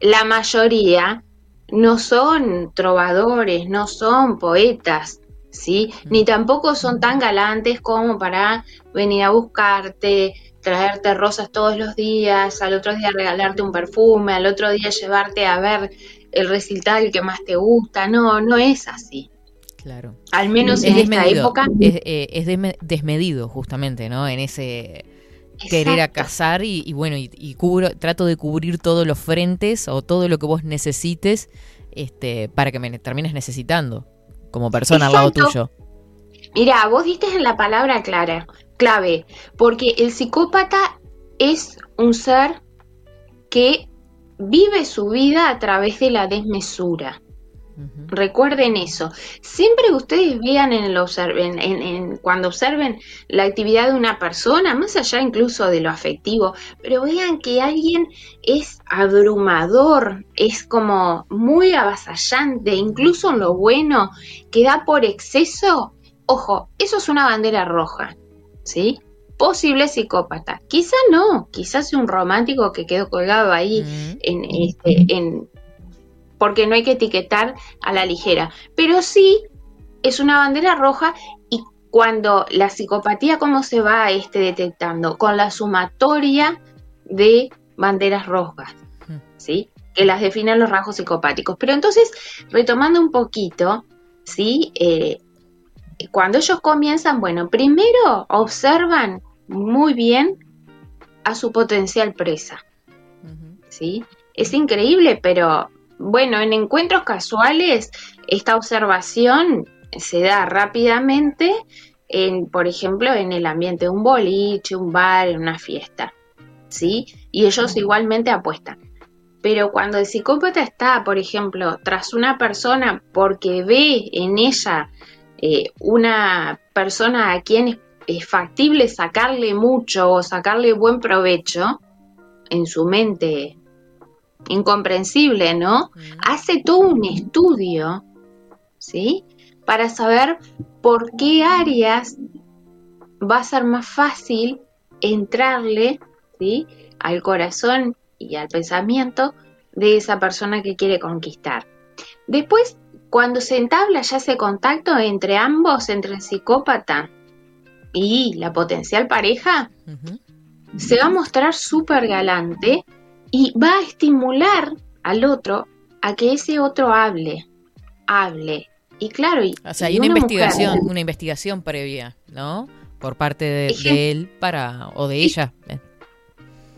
la mayoría, no son trovadores, no son poetas, ¿sí? Ni tampoco son tan galantes como para venir a buscarte, traerte rosas todos los días, al otro día regalarte un perfume, al otro día llevarte a ver el recital que más te gusta. No, no es así. Claro. Al menos es en esta época. Es, eh, es desme- desmedido, justamente, ¿no? En ese querer a Exacto. casar y, y bueno, y, y cubro, trato de cubrir todos los frentes o todo lo que vos necesites este, para que me termines necesitando como persona al lado Exacto. tuyo. Mira, vos diste en la palabra clara, clave, porque el psicópata es un ser que vive su vida a través de la desmesura. Recuerden eso. Siempre que ustedes vean en el observen, en, en- cuando observen la actividad de una persona, más allá incluso de lo afectivo, pero vean que alguien es abrumador, es como muy avasallante, incluso en lo bueno, que da por exceso, ojo, eso es una bandera roja, ¿sí? Posible psicópata. Quizá no, quizás un romántico que quedó colgado ahí Mm. en, este, en, porque no hay que etiquetar a la ligera. Pero sí es una bandera roja y cuando la psicopatía, ¿cómo se va este, detectando? Con la sumatoria de banderas rojas, Mm. ¿sí? Que las definen los rasgos psicopáticos. Pero entonces, retomando un poquito, ¿sí? Eh, cuando ellos comienzan, bueno, primero observan muy bien a su potencial presa. ¿sí? Es increíble, pero bueno, en encuentros casuales esta observación se da rápidamente, en, por ejemplo, en el ambiente de un boliche, un bar, en una fiesta, ¿sí? Y ellos igualmente apuestan. Pero cuando el psicópata está, por ejemplo, tras una persona porque ve en ella eh, una persona a quien es factible sacarle mucho o sacarle buen provecho en su mente incomprensible, ¿no? Hace todo un estudio, ¿sí? Para saber por qué áreas va a ser más fácil entrarle, ¿sí? Al corazón y al pensamiento de esa persona que quiere conquistar. Después, cuando se entabla ya ese contacto entre ambos, entre el psicópata y la potencial pareja, se va a mostrar súper galante y va a estimular al otro a que ese otro hable, hable. Y claro, y, O sea, hay una, investigación, una investigación previa, ¿no? Por parte de él para o de ella. eh.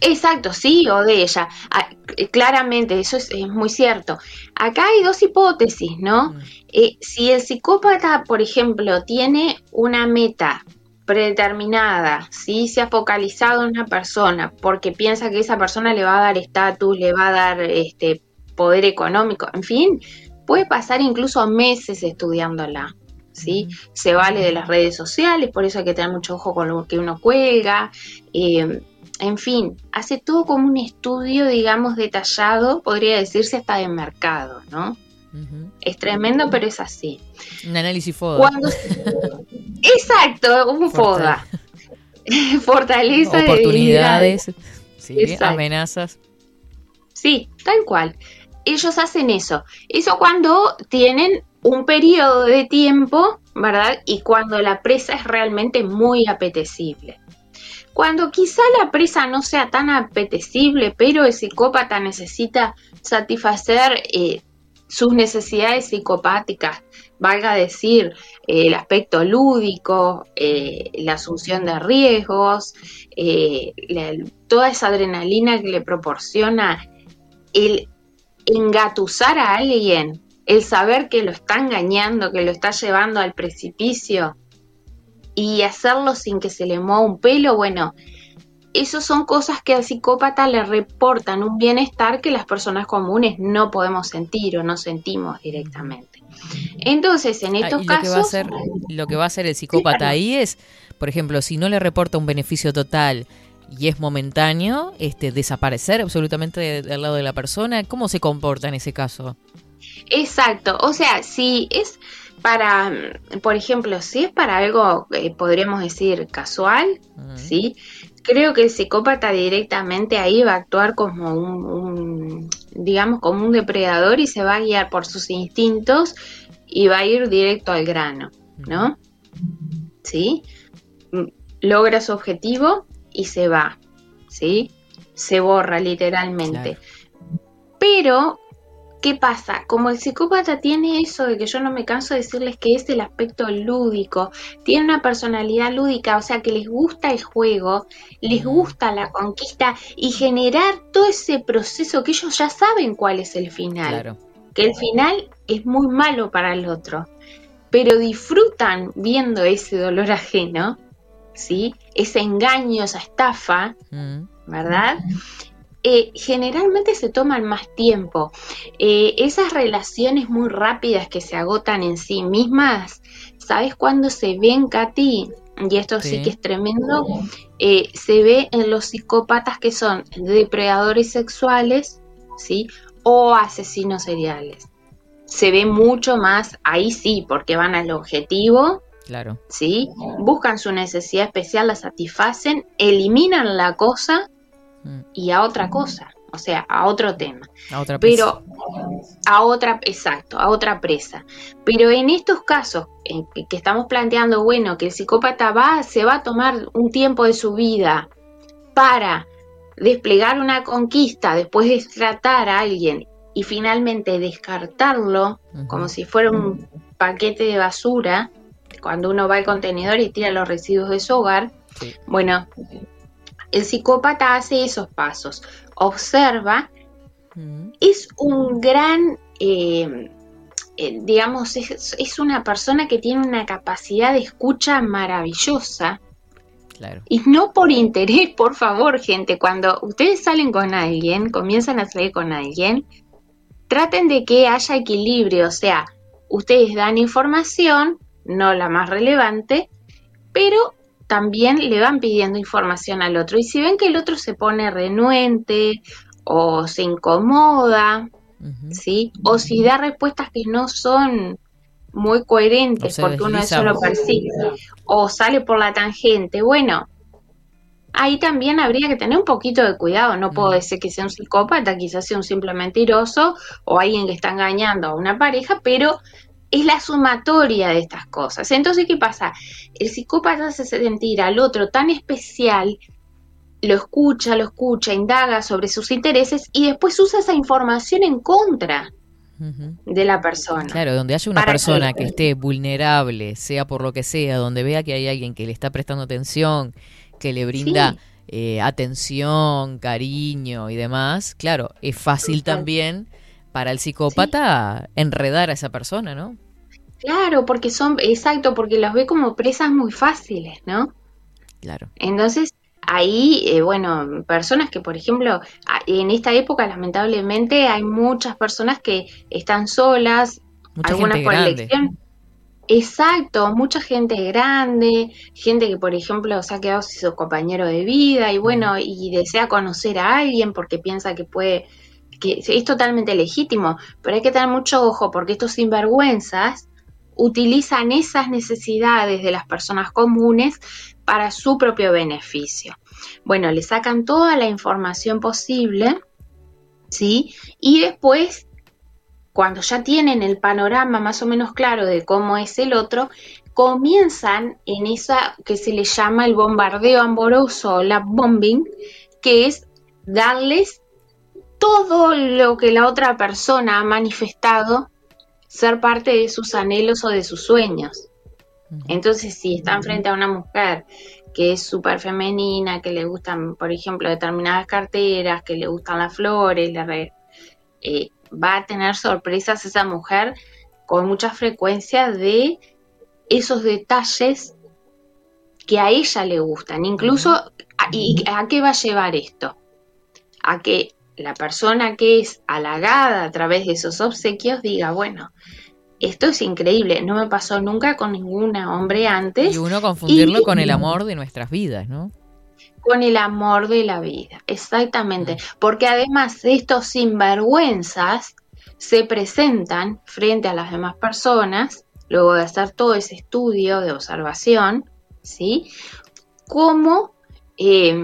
Exacto, sí, o de ella. Ah, eh, claramente, eso es, es muy cierto. Acá hay dos hipótesis, ¿no? Eh, si el psicópata, por ejemplo, tiene una meta predeterminada, si se ha focalizado en una persona porque piensa que esa persona le va a dar estatus, le va a dar este poder económico, en fin, puede pasar incluso meses estudiándola. ¿Sí? Se vale de las redes sociales, por eso hay que tener mucho ojo con lo que uno cuelga. eh, en fin, hace todo como un estudio, digamos, detallado, podría decirse hasta de mercado, ¿no? Es tremendo, pero es así. Un análisis foda. Cuando... Exacto, un FODA. Fortaleza de Oportunidades, sí, amenazas. Sí, tal cual. Ellos hacen eso. Eso cuando tienen un periodo de tiempo, ¿verdad? Y cuando la presa es realmente muy apetecible. Cuando quizá la presa no sea tan apetecible, pero el psicópata necesita satisfacer eh, sus necesidades psicopáticas, valga decir, eh, el aspecto lúdico, eh, la asunción de riesgos, toda esa adrenalina que le proporciona el engatusar a alguien, el saber que lo está engañando, que lo está llevando al precipicio y hacerlo sin que se le mueva un pelo, bueno, esas son cosas que al psicópata le reportan un bienestar que las personas comunes no podemos sentir o no sentimos directamente. Entonces, en Ah, estos y lo que va a casos, hacer, lo que va a hacer el psicópata ahí es, por ejemplo, si no le reporta un beneficio total y es momentáneo, este desaparecer absolutamente de- del lado de la persona, ¿cómo se comporta en ese caso? Exacto, o sea, si es para, mm, por ejemplo, si es para algo, eh, podríamos decir, casual, ¿sí? Creo que el psicópata directamente ahí va a actuar como un, un, digamos, como un depredador y se va a guiar por sus instintos y va a ir directo al grano, ¿no? ¿Sí? Mm, Logra su objetivo y se va, ¿sí? Se borra literalmente. Pero ¿Qué pasa? Como el psicópata tiene eso de que yo no me canso de decirles que es el aspecto lúdico, tiene una personalidad lúdica, o sea que les gusta el juego, les gusta la conquista y generar todo ese proceso que ellos ya saben cuál es el final. Claro. Que el final es muy malo para el otro, pero disfrutan viendo ese dolor ajeno, ¿sí? Ese engaño, esa estafa, Mm. Eh, generalmente se toman más tiempo. Eh, esas relaciones muy rápidas que se agotan en sí mismas, ¿sabes cuándo se ven, Katy? Y esto sí, Sí. que es tremendo. Eh, se ve en los psicópatas que son depredadores sexuales, ¿sí? O asesinos seriales. Se ve mucho más, ahí sí, porque van al objetivo, Claro. ¿sí? Buscan su necesidad especial, la satisfacen, eliminan la cosa y a otra cosa, o sea, a otro tema. A otra presa. Pero a otra, exacto, a otra presa. Pero en estos casos en que, que estamos planteando, bueno, que el psicópata va, se va a tomar un tiempo de su vida para desplegar una conquista después de tratar a alguien y finalmente descartarlo como si fuera un paquete de basura, cuando uno va al contenedor y tira los residuos de su hogar, bueno, el psicópata hace esos pasos, observa, es un gran, eh, eh, digamos, es, es una persona que tiene una capacidad de escucha maravillosa. Claro. Y no por interés, por favor, gente, cuando ustedes salen con alguien, comienzan a salir con alguien, traten de que haya equilibrio, o sea, ustedes dan información, no la más relevante, pero también le van pidiendo información al otro. Y si ven que el otro se pone renuente o se incomoda, ¿sí? O si da respuestas que no son muy coherentes O porque uno eso lo percibe o sale por la tangente, bueno, ahí también habría que tener un poquito de cuidado. No puedo decir que sea un psicópata, quizás sea un simple mentiroso o alguien que está engañando a una pareja, pero es la sumatoria de estas cosas. Entonces, ¿qué pasa? El psicópata hace sentir al otro tan especial, lo escucha, lo escucha, indaga sobre sus intereses y después usa esa información en contra de la persona. Claro, donde haya una persona que- que esté vulnerable, sea por lo que sea, donde vea que hay alguien que le está prestando atención, que le brinda Sí. eh, atención, cariño y demás, claro, es fácil también para el psicópata enredar a esa persona, ¿no? Claro, porque son, exacto, porque los ve como presas muy fáciles, ¿no? Claro. Entonces, ahí, eh, bueno, personas que, por ejemplo, en esta época, lamentablemente, hay muchas personas que están solas, Mucha algunas por elección. Exacto, mucha gente grande, gente que, por ejemplo, se ha quedado sin su compañero de vida y bueno, y desea conocer a alguien porque piensa que puede, que es totalmente legítimo, pero hay que tener mucho ojo porque estos sinvergüenzas utilizan esas necesidades de las personas comunes para su propio beneficio. Bueno, le sacan toda la información posible, ¿sí? Y después, cuando ya tienen el panorama más o menos claro de cómo es el otro, comienzan en esa que se le llama el bombardeo amoroso, la bombing, que es darles todo lo que la otra persona ha manifestado ser parte de sus anhelos o de sus sueños. Entonces, si están frente a una mujer que es súper femenina, que le gustan, por ejemplo, determinadas carteras, que le gustan las flores, re- eh, va a tener sorpresas esa mujer con mucha frecuencia de esos detalles que a ella le gustan. Incluso, ¿y a qué va a llevar esto? A que la persona que es halagada a través de esos obsequios diga, bueno, esto es increíble, no me pasó nunca con ningún hombre antes. Y uno confundirlo Y- con el amor de nuestras vidas, ¿no? Con el amor de la vida, exactamente. Porque además estos sinvergüenzas se presentan frente a las demás personas, luego de hacer todo ese estudio de observación, ¿sí? Como eh,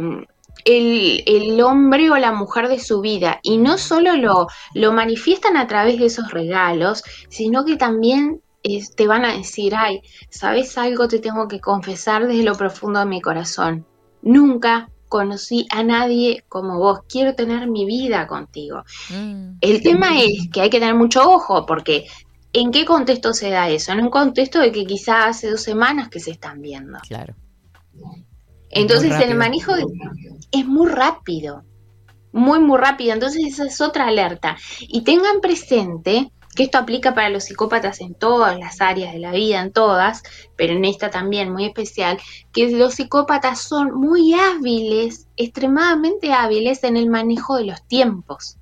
el, el hombre o la mujer de su vida. Y no solo lo, lo manifiestan a través de esos regalos, sino que también eh, te van a decir, ay, ¿sabes algo? Te tengo que confesar desde lo profundo de mi corazón. Nunca conocí a nadie como vos. Quiero tener mi vida contigo. Mm, El tema es que hay que tener mucho ojo porque ¿en qué contexto se da eso? En un contexto de que quizá hace dos semanas que se están viendo. claro. Entonces el manejo es muy rápido, muy, muy rápido. Entonces esa es otra alerta. Y tengan presente que esto aplica para los psicópatas en todas las áreas de la vida, en todas, pero en esta también muy especial, que los psicópatas son muy hábiles, extremadamente hábiles en el manejo de los tiempos.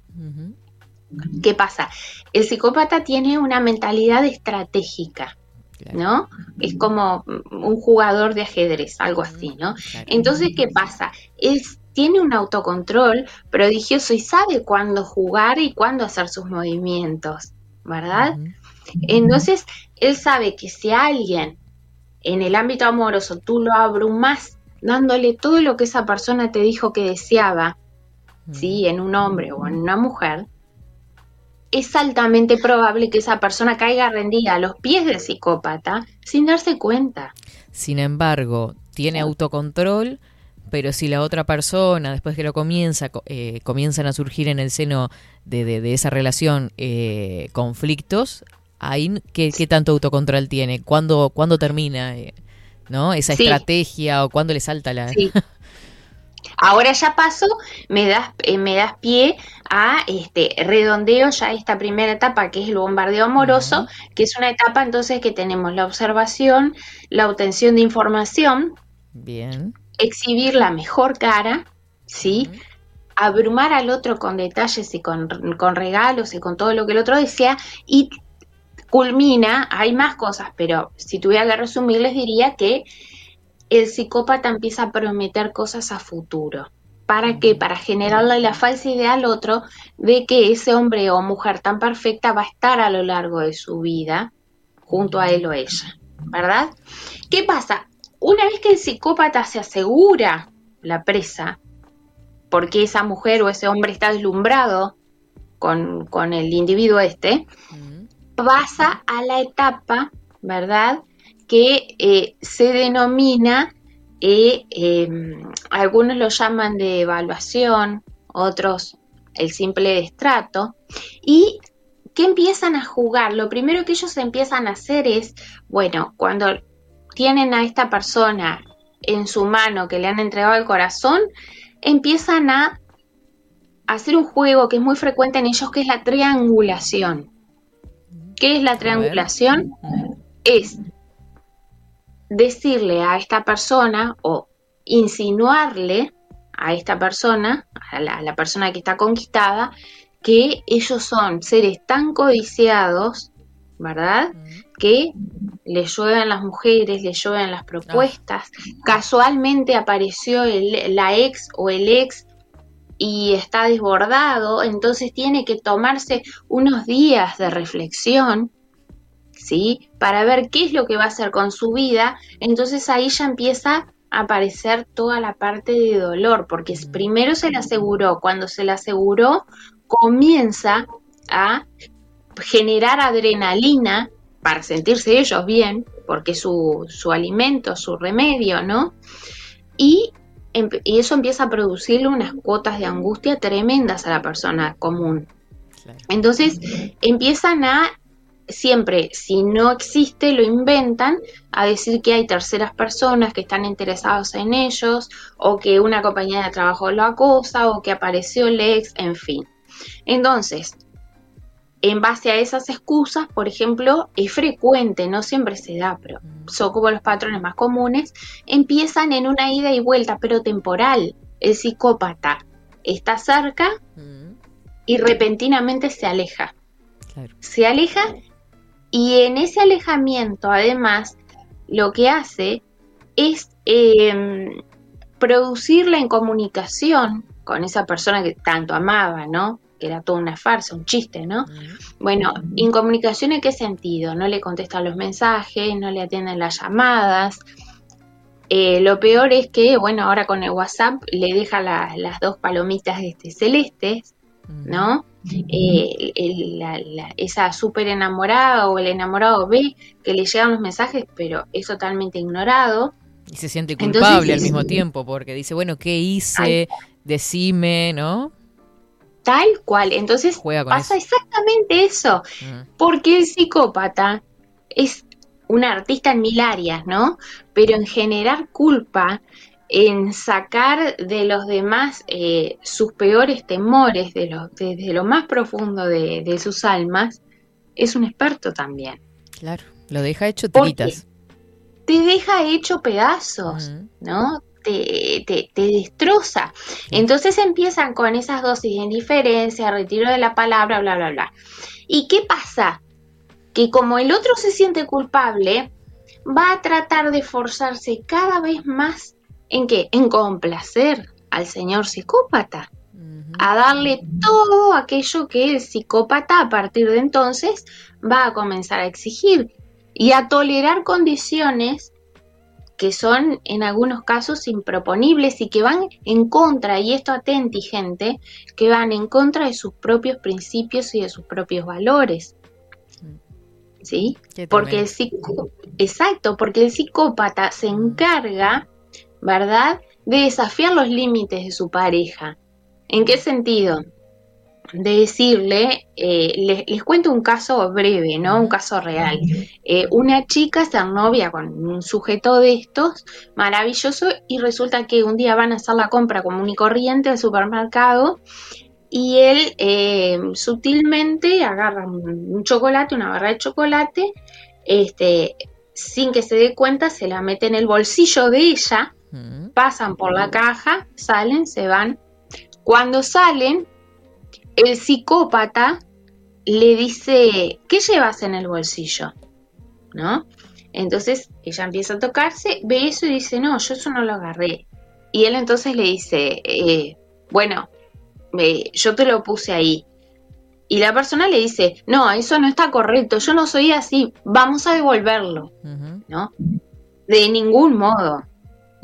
¿Qué pasa? El psicópata tiene una mentalidad estratégica, Claro. ¿no? Es como un jugador de ajedrez, algo así, ¿no? Claro. Entonces, ¿qué pasa? Él tiene un autocontrol prodigioso y sabe cuándo jugar y cuándo hacer sus movimientos, ¿verdad? Entonces, él sabe que si alguien en el ámbito amoroso tú lo abrumas dándole todo lo que esa persona te dijo que deseaba, ¿sí? En un hombre o en una mujer, es altamente probable que esa persona caiga rendida a los pies del psicópata sin darse cuenta. Sin embargo, tiene autocontrol, pero si la otra persona, después que lo comienza, co- eh, comienzan a surgir en el seno de, de- de esa relación eh, conflictos, ahí ¿qué, qué tanto autocontrol tiene? ¿Cuándo, cuándo termina? eh, ¿No? Esa Sí. estrategia o cuándo le salta la... Sí. Ahora ya paso, me das, eh, me das pie a este redondeo ya esta primera etapa que es el bombardeo amoroso, que es una etapa entonces que tenemos la observación, la obtención de información, Bien. exhibir la mejor cara, ¿sí? Abrumar al otro con detalles y con, con regalos y con todo lo que el otro desea y culmina, hay más cosas, pero si tuviera que resumir les diría que el psicópata empieza a prometer cosas a futuro. ¿Para qué? Para generarle la falsa idea al otro de que ese hombre o mujer tan perfecta va a estar a lo largo de su vida junto a él o ella, ¿verdad? ¿Qué pasa? Una vez que el psicópata se asegura la presa, porque esa mujer o ese hombre está deslumbrado con, con el individuo este, pasa a la etapa, ¿verdad? Que eh, se denomina, eh, eh, algunos lo llaman de evaluación, otros el simple destrato, y que empiezan a jugar. Lo primero que ellos empiezan a hacer es, bueno, cuando tienen a esta persona en su mano que le han entregado el corazón, empiezan a hacer un juego que es muy frecuente en ellos, que es la triangulación. ¿Qué es la triangulación? Es decirle a esta persona o insinuarle a esta persona, a la, a la persona que está conquistada, que ellos son seres tan codiciados, ¿verdad? Que le llueven las mujeres, le llueven las propuestas. Casualmente apareció el- la ex o el ex y está desbordado, entonces tiene que tomarse unos días de reflexión, ¿sí? Para ver qué es lo que va a hacer con su vida. Entonces ahí ya empieza a aparecer toda la parte de dolor, porque primero se le aseguró, cuando se le aseguró, comienza a generar adrenalina para sentirse ellos bien, porque es su, su alimento, su remedio, ¿no? Y, y eso empieza a producirle unas cuotas de angustia tremendas a la persona común. Entonces empiezan a, siempre, si no existe, lo inventan, a decir que hay terceras personas que están interesados en ellos, o que una compañía de trabajo lo acosa, o que apareció el ex, en fin. Entonces, en base a esas excusas, por ejemplo, es frecuente, no siempre se da, pero son como los patrones más comunes, empiezan en una ida y vuelta, pero temporal. El psicópata está cerca y repentinamente se aleja. Se aleja y en ese alejamiento, además, lo que hace es eh, producir la incomunicación con esa persona que tanto amaba, ¿no? Que era toda una farsa, un chiste, ¿no? Bueno, ¿incomunicación en qué sentido? No le contestan los mensajes, no le atienden las llamadas. Eh, lo peor es que, bueno, ahora con el WhatsApp le deja la- las dos palomitas este, celestes, ¿no? Eh, el- la- la- esa súper enamorada o el enamorado ve que le llegan los mensajes, pero es totalmente ignorado. Y se siente Entonces, culpable al mismo tiempo porque dice, bueno, ¿qué hice? Decime, ¿no? Tal cual. Entonces pasa eso. exactamente eso. Porque el psicópata es un artista en mil áreas, ¿no? Pero en generar culpa, en sacar de los demás eh, sus peores temores de lo- desde lo más profundo de, de sus almas, es un experto también. Claro, lo deja hecho tiritas. Te deja hecho pedazos, ¿no? Te, te, te destroza. Entonces empiezan con esas dosis de indiferencia, retiro de la palabra, bla, bla, bla. ¿Y qué pasa? Que como el otro se siente culpable, va a tratar de forzarse cada vez más en qué? En complacer al señor psicópata. A darle todo aquello que el psicópata a partir de entonces va a comenzar a exigir y a tolerar condiciones que son en algunos casos improponibles y que van en contra, y esto atenti gente, que van en contra de sus propios principios y de sus propios valores. ¿Sí? Qué Porque el exacto, porque el psicópata se encarga, ¿verdad?, de desafiar los límites de su pareja. ¿En qué sentido? de decirle, eh, les, cuento un caso breve, ¿no? Un caso real. Eh, una chica se novia con un sujeto de estos, maravilloso, y resulta que un día van a hacer la compra común y corriente al supermercado y él eh, sutilmente agarra un, un chocolate, una barra de chocolate, este, sin que se dé cuenta, se la mete en el bolsillo de ella, pasan por la caja, salen, se van. Cuando salen, el psicópata le dice, ¿qué llevas en el bolsillo? ¿No? Entonces ella empieza a tocarse, ve eso y dice, no, yo eso no lo agarré. Y él entonces le dice, eh, bueno, eh, yo te lo puse ahí. Y la persona le dice, no, eso no está correcto, yo no soy así, vamos a devolverlo. ¿no? De ningún modo,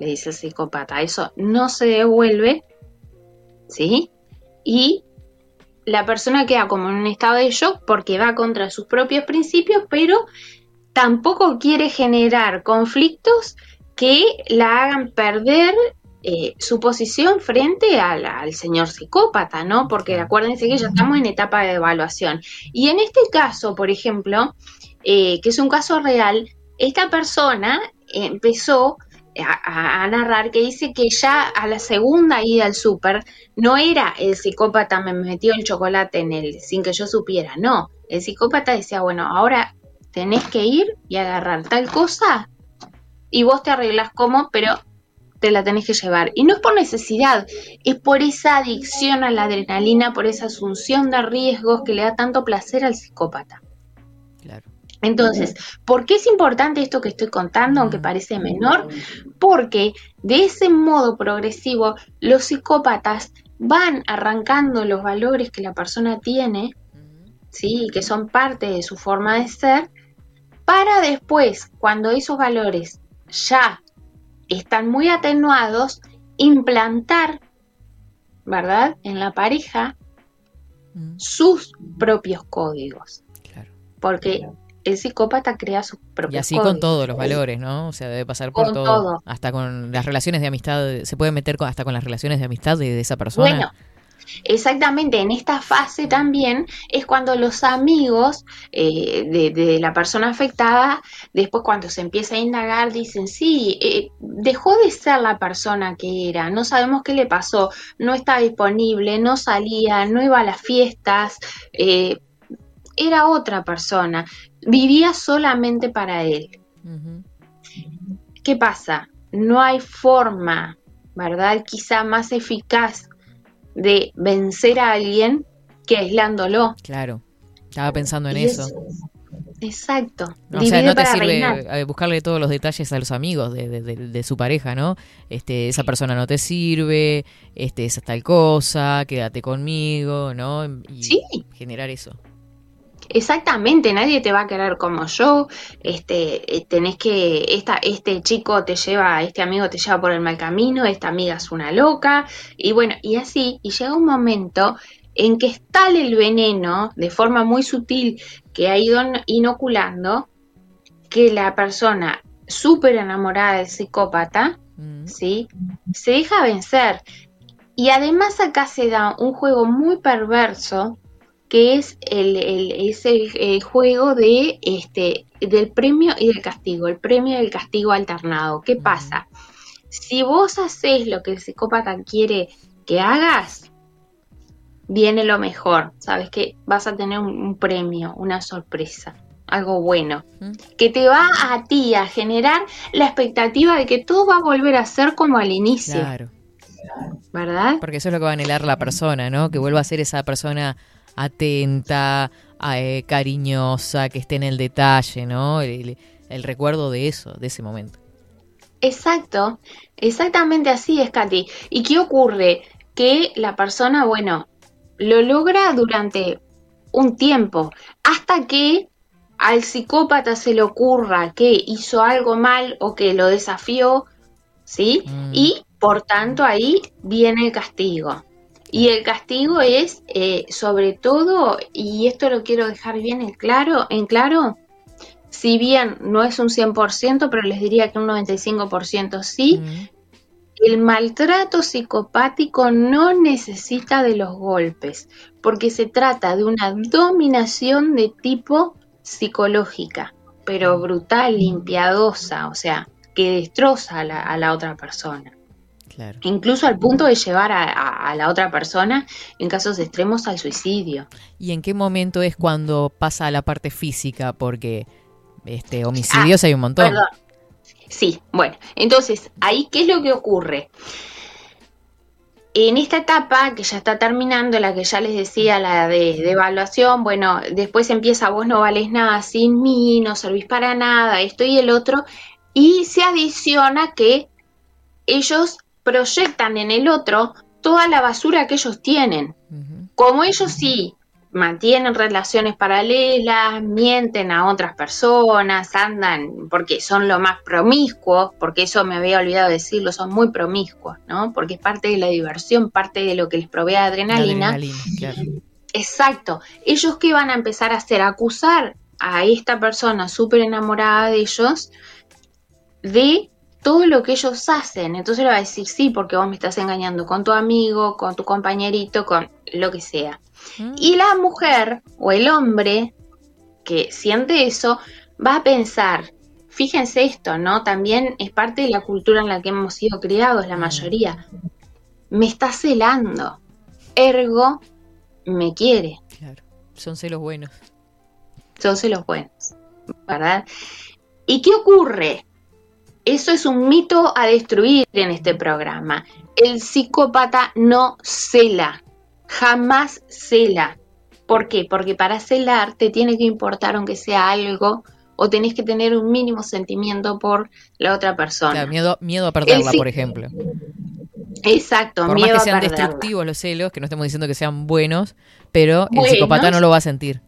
le dice el psicópata, eso no se devuelve, ¿sí? Y la persona queda como en un estado de shock porque va contra sus propios principios, pero tampoco quiere generar conflictos que la hagan perder eh, su posición frente al, al señor psicópata, ¿no? Porque acuérdense que ya estamos en etapa de evaluación. Y en este caso, por ejemplo, eh, que es un caso real, esta persona empezó a, narrar que dice que ya a la segunda ida al súper no era el psicópata me metió el chocolate en él sin que yo supiera, no. El psicópata decía, bueno, ahora tenés que ir y agarrar tal cosa y vos te arreglas como, pero te la tenés que llevar. Y no es por necesidad, es por esa adicción a la adrenalina, por esa asunción de riesgos que le da tanto placer al psicópata. Entonces, ¿por qué es importante esto que estoy contando, aunque parece menor? Porque de ese modo progresivo, los psicópatas van arrancando los valores que la persona tiene, ¿sí? que son parte de su forma de ser, para después, cuando esos valores ya están muy atenuados, implantar, ¿verdad?, en la pareja sus propios códigos. Claro. Porque el psicópata crea sus propios Y así códigos. con todos los valores, ¿no? O sea, debe pasar por Con todo, todo. Hasta con las relaciones de amistad, se puede meter con- hasta con las relaciones de amistad de, de esa persona. Bueno, exactamente, en esta fase también es cuando los amigos eh, de, de la persona afectada, después cuando se empieza a indagar, dicen, sí, eh, dejó de ser la persona que era, no sabemos qué le pasó, no está disponible, no salía, no iba a las fiestas, eh, era otra persona, vivía solamente para él. ¿Qué pasa? No hay forma, ¿verdad? Quizá más eficaz de vencer a alguien que aislándolo. Claro. Estaba pensando en eso. es- Exacto. No, o sea, no te sirve reinar. buscarle todos los detalles a los amigos de, de- de- de su pareja, ¿no? Este, esa persona no te sirve, este, esa tal cosa, quédate conmigo, ¿no? Y Sí. generar eso. Exactamente, nadie te va a querer como yo. Este, eh, tenés que, esta, este chico te lleva, este amigo te lleva por el mal camino, esta amiga es una loca, y bueno, y así, y llega un momento en que es tal el veneno, de forma muy sutil, que ha ido in- inoculando, que la persona súper enamorada del psicópata, Mm, ¿sí? Se deja vencer. Y además acá se da un juego muy perverso que es el, el- es el, el juego de este del premio y del castigo, el premio y el castigo alternado. ¿Qué pasa? Si vos haces lo que el psicópata quiere que hagas, viene lo mejor. Sabes que vas a tener un, un premio, una sorpresa, algo bueno, que te va a ti a generar la expectativa de que todo va a volver a ser como al inicio, Claro. ¿verdad? Porque eso es lo que va a anhelar la persona, ¿no? Que vuelva a ser esa persona atenta, eh, cariñosa, que esté en el detalle, ¿no? El, el recuerdo de eso, de ese momento. Exacto, exactamente así es, Katy. ¿Y qué ocurre? Que la persona, bueno, lo logra durante un tiempo, hasta que al psicópata se le ocurra que hizo algo mal o que lo desafió, ¿sí? Mm. Y por tanto ahí viene el castigo. Y el castigo es, eh, sobre todo, y esto lo quiero dejar bien en claro, en claro, si bien no es un 100%, pero les diría que un 95% sí, Mm, el maltrato psicopático no necesita de los golpes, porque se trata de una dominación de tipo psicológica, pero brutal, limpiadosa, o sea, que destroza a la, a la otra persona. Claro. Incluso al punto de llevar a, a- a la otra persona, en casos extremos, al suicidio. ¿Y en qué momento es cuando pasa a la parte física? Porque este homicidios hay un montón. Ah, Perdón. Sí, bueno, entonces, ahí, ¿qué es lo que ocurre? en esta etapa que ya está terminando, la que ya les decía, la de, de evaluación, bueno, después empieza vos no vales nada sin mí, no servís para nada, esto y el otro, y se adiciona que ellos proyectan en el otro toda la basura que ellos tienen. Como ellos sí mantienen relaciones paralelas, mienten a otras personas, andan, porque son lo más promiscuos, porque eso me había olvidado decirlo, son muy promiscuos, ¿no? Porque es parte de la diversión, parte de lo que les provee adrenalina. Adrenalina, claro. Exacto. Ellos qué van a empezar a hacer? Acusar a esta persona súper enamorada de ellos de todo lo que ellos hacen. Entonces le va a decir, sí, porque vos me estás engañando con tu amigo, con tu compañerito, con lo que sea. Y la mujer o el hombre que siente eso va a pensar, fíjense esto, ¿no? También es parte de la cultura en la que hemos sido criados, la mayoría. Me está celando, ergo me quiere. Claro. Son celos buenos. Son celos buenos, ¿verdad? ¿Y qué ocurre? Eso es un mito a destruir en este programa. El psicópata no cela, jamás cela. ¿Por qué? Porque para celar te tiene que importar aunque sea algo o tenés que tener un mínimo sentimiento por la otra persona. Claro, miedo, miedo a perderla, El por ejemplo. Exacto, Por miedo más a que sean destructivos los celos, que no estemos diciendo que sean buenos, pero el psicópata no lo va a sentir.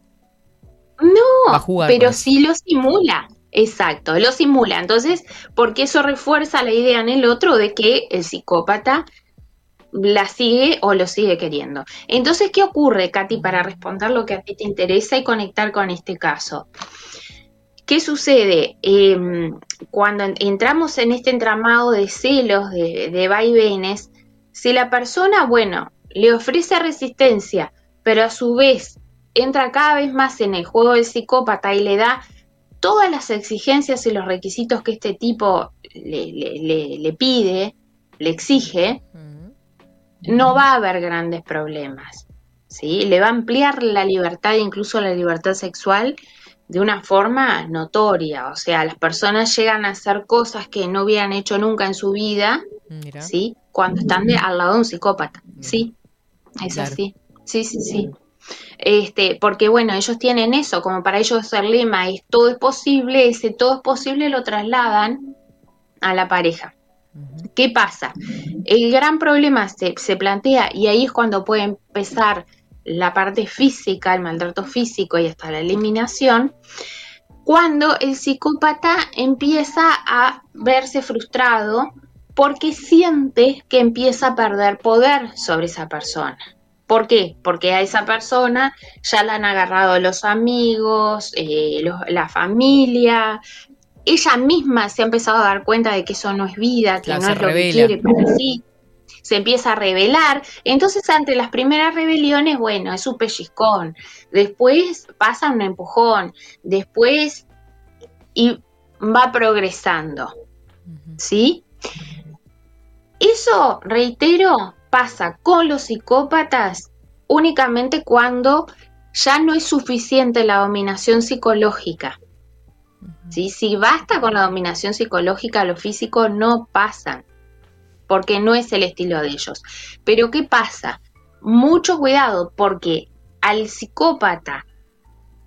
No, Va a jugar pero sí lo simula. Exacto, lo simula. Entonces, porque eso refuerza la idea en el otro de que el psicópata la sigue o lo sigue queriendo. Entonces, ¿qué ocurre, Katy, para responder lo que a ti te interesa y conectar con este caso? ¿Qué sucede? Eh, cuando en- entramos en este entramado de celos, de, de vaivenes, si la persona, bueno, le ofrece resistencia, pero a su vez entra cada vez más en el juego del psicópata y le da todas las exigencias y los requisitos que este tipo le, le- le- le pide, le exige, no va a haber grandes problemas. ¿sí? Le va a ampliar la libertad, incluso la libertad sexual, de una forma notoria. O sea, las personas llegan a hacer cosas que no hubieran hecho nunca en su vida, Mira. ¿sí? Cuando están de- al lado de un psicópata. Sí, es Claro. así. Sí, sí, sí. Este, porque bueno, ellos tienen eso, como para ellos el lema es todo es posible, ese todo es posible lo trasladan a la pareja. ¿Qué pasa? El gran problema se, se plantea y ahí es cuando puede empezar la parte física, el maltrato físico y hasta la eliminación, cuando el psicópata empieza a verse frustrado porque siente que empieza a perder poder sobre esa persona. ¿Por qué? Porque a esa persona ya la han agarrado los amigos, eh, los- la familia. Ella misma se ha empezado a dar cuenta de que eso no es vida, que Claro, no es lo que quiere para sí. Se empieza a rebelar. Entonces, ante las primeras rebeliones, bueno, es un pellizcón. Después pasa un empujón. Después y va progresando. ¿Sí? Eso, reitero, pasa con los psicópatas únicamente cuando ya no es suficiente la dominación psicológica. ¿Sí? Si basta con la dominación psicológica, lo físico no pasan, porque no es el estilo de ellos. Pero ¿qué pasa? Mucho cuidado, porque al psicópata,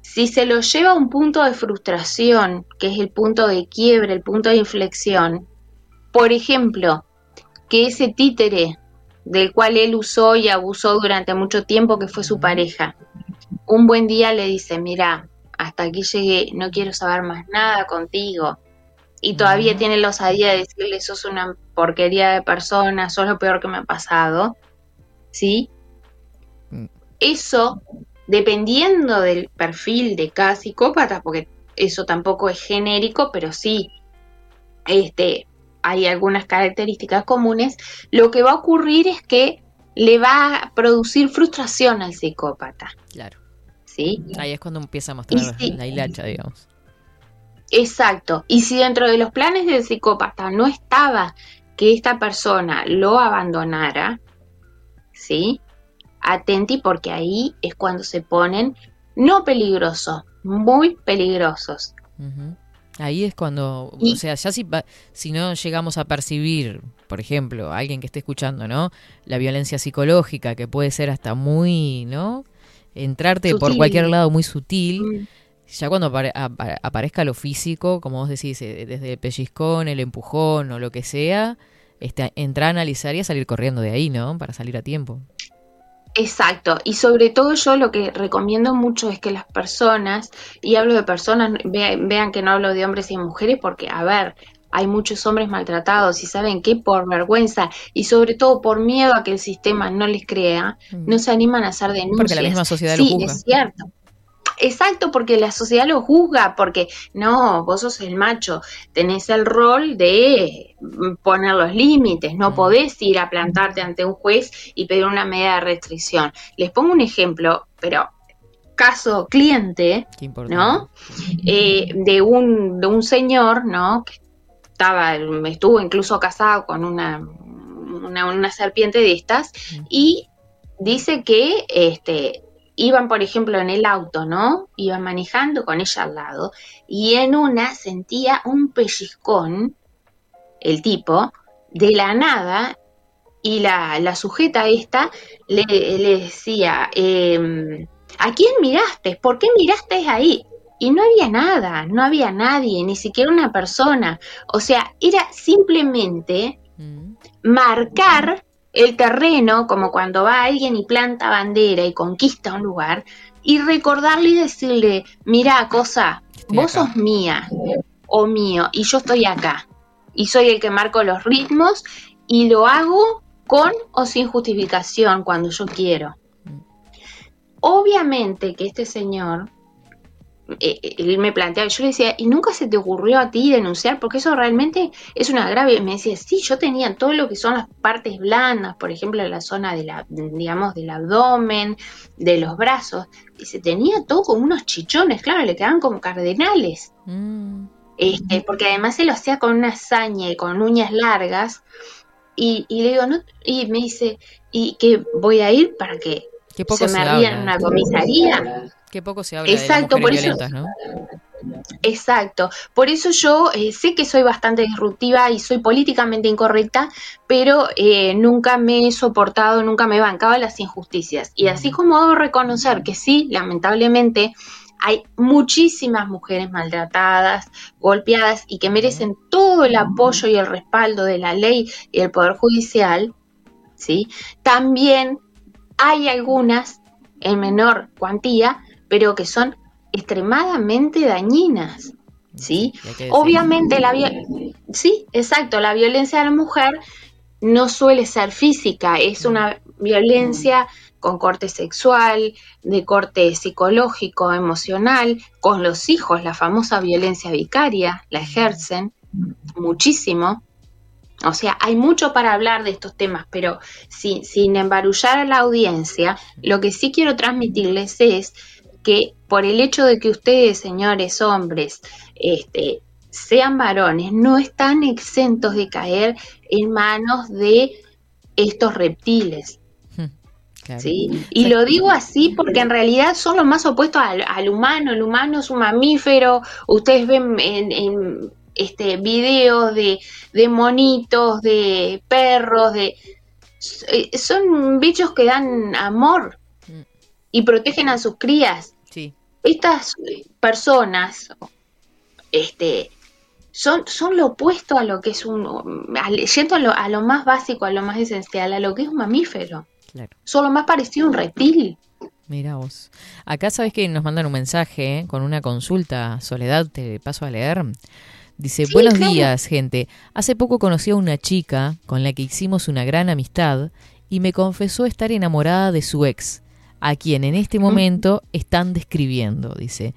si se lo lleva a un punto de frustración, que es el punto de quiebre, el punto de inflexión, por ejemplo, que ese títere del cual él usó y abusó durante mucho tiempo, que fue su pareja, un buen día le dice, mira, hasta aquí llegué, no quiero saber más nada contigo. Y todavía tiene la osadía de decirle, sos una porquería de persona, sos lo peor que me ha pasado. ¿Sí? Eso, dependiendo del perfil de cada psicópata, porque eso tampoco es genérico, pero sí, este, hay algunas características comunes, lo que va a ocurrir es que le va a producir frustración al psicópata. Claro. ¿Sí? Ahí es cuando empieza a mostrar la hilacha, digamos. Exacto. Y si dentro de los planes del psicópata no estaba que esta persona lo abandonara, ¿sí? Atenti porque ahí es cuando se ponen no peligrosos, muy peligrosos. Ahí es cuando, Y- o sea, ya si, si no llegamos a percibir, por ejemplo, alguien que esté escuchando, ¿no? La violencia psicológica, que puede ser hasta muy, ¿no? Entrarte por cualquier lado muy sutil. Mm. Ya cuando apare- apa- aparezca lo físico, como vos decís, eh, desde el pellizcón, el empujón o lo que sea, este, entrar a analizar y a salir corriendo de ahí, ¿no? Para salir a tiempo. Exacto, y sobre todo yo lo que recomiendo mucho es que las personas, y hablo de personas, ve- vean que no hablo de hombres y mujeres porque, a ver, hay muchos hombres maltratados y saben que por vergüenza y sobre todo por miedo a que el sistema no les crea, no se animan a hacer denuncias. Mm. Porque la misma sociedad lo sí, juzga. es cierto. Exacto, porque la sociedad lo juzga, porque no, vos sos el macho, tenés el rol de mm, poner los límites, no podés ir a plantarte ante un juez y pedir una medida de restricción. Les pongo un ejemplo, pero caso cliente. ¿no? Eh, de un de un señor, ¿no? Que estaba, estuvo incluso casado con una, una, una serpiente de estas y dice que este iban, por ejemplo, en el auto, ¿no? Iban manejando con ella al lado y en una sentía un pellizcón, el tipo, de la nada y la, la sujeta esta le, le decía, em, ¿a quién miraste? ¿Por qué miraste ahí? Y no había nada, no había nadie, ni siquiera una persona. O sea, era simplemente Mm. marcar el terreno, como cuando va alguien y planta bandera y conquista un lugar, y recordarle y decirle, mira, cosa, Estoy vos acá". sos mía o mío, y yo estoy acá. Y soy el que marco los ritmos y lo hago con o sin justificación cuando yo quiero. Obviamente que este señor, él me planteaba, yo le decía, ¿y nunca se te ocurrió a ti denunciar? Porque eso realmente es una grave. Y me decía, sí, yo tenía todo lo que son las partes blandas, por ejemplo, la zona de la, digamos, del abdomen, de los brazos. Dice, tenía todo como unos chichones, claro, le quedaban como cardenales. Mm. Este, porque además se lo hacía con una hazaña y con uñas largas. Y, y le digo, no, y me dice, ¿y que voy a ir para que se se, me habla. ría en una comisaría? Qué poco se habla Exacto, de por las eso- mujeres violentas, ¿no? Exacto. Por eso yo eh, sé que soy bastante disruptiva y soy políticamente incorrecta, pero eh, nunca me he soportado, nunca me he bancado las injusticias. Y así como debo reconocer que sí, lamentablemente, hay muchísimas mujeres maltratadas, golpeadas y que merecen todo el apoyo y el respaldo de la ley y del Poder Judicial, ¿sí? También hay algunas en menor cuantía, pero que son extremadamente dañinas, ¿sí? Obviamente la sí, exacto, la violencia a la mujer no suele ser física, es una violencia con corte sexual, de corte psicológico, emocional, con los hijos, la famosa violencia vicaria, la ejercen muchísimo. O sea, hay mucho para hablar de estos temas, pero sin, sin embarullar a la audiencia, lo que sí quiero transmitirles es que por el hecho de que ustedes, señores hombres, este, sean varones, no están exentos de caer en manos de estos reptiles. Claro. ¿sí? Y lo digo así porque en realidad son los más opuestos al, al humano. El humano es un mamífero. Ustedes ven en, en, este videos de, de monitos, de perros, de eh, son bichos que dan amor. Y protegen a sus crías. Sí. Estas personas, este, son, son lo opuesto a lo que es un, al- yendo a lo, a lo más básico, a lo más esencial, a lo que es un mamífero. Claro. Son lo más parecido a un reptil. Mira vos. Acá sabes que nos mandan un mensaje ¿eh? con una consulta. Soledad, te paso a leer. Dice, Sí, buenos claro. días, gente. Hace poco conocí a una chica con la que hicimos una gran amistad y me confesó estar enamorada de su ex, a quien en este momento están describiendo, dice.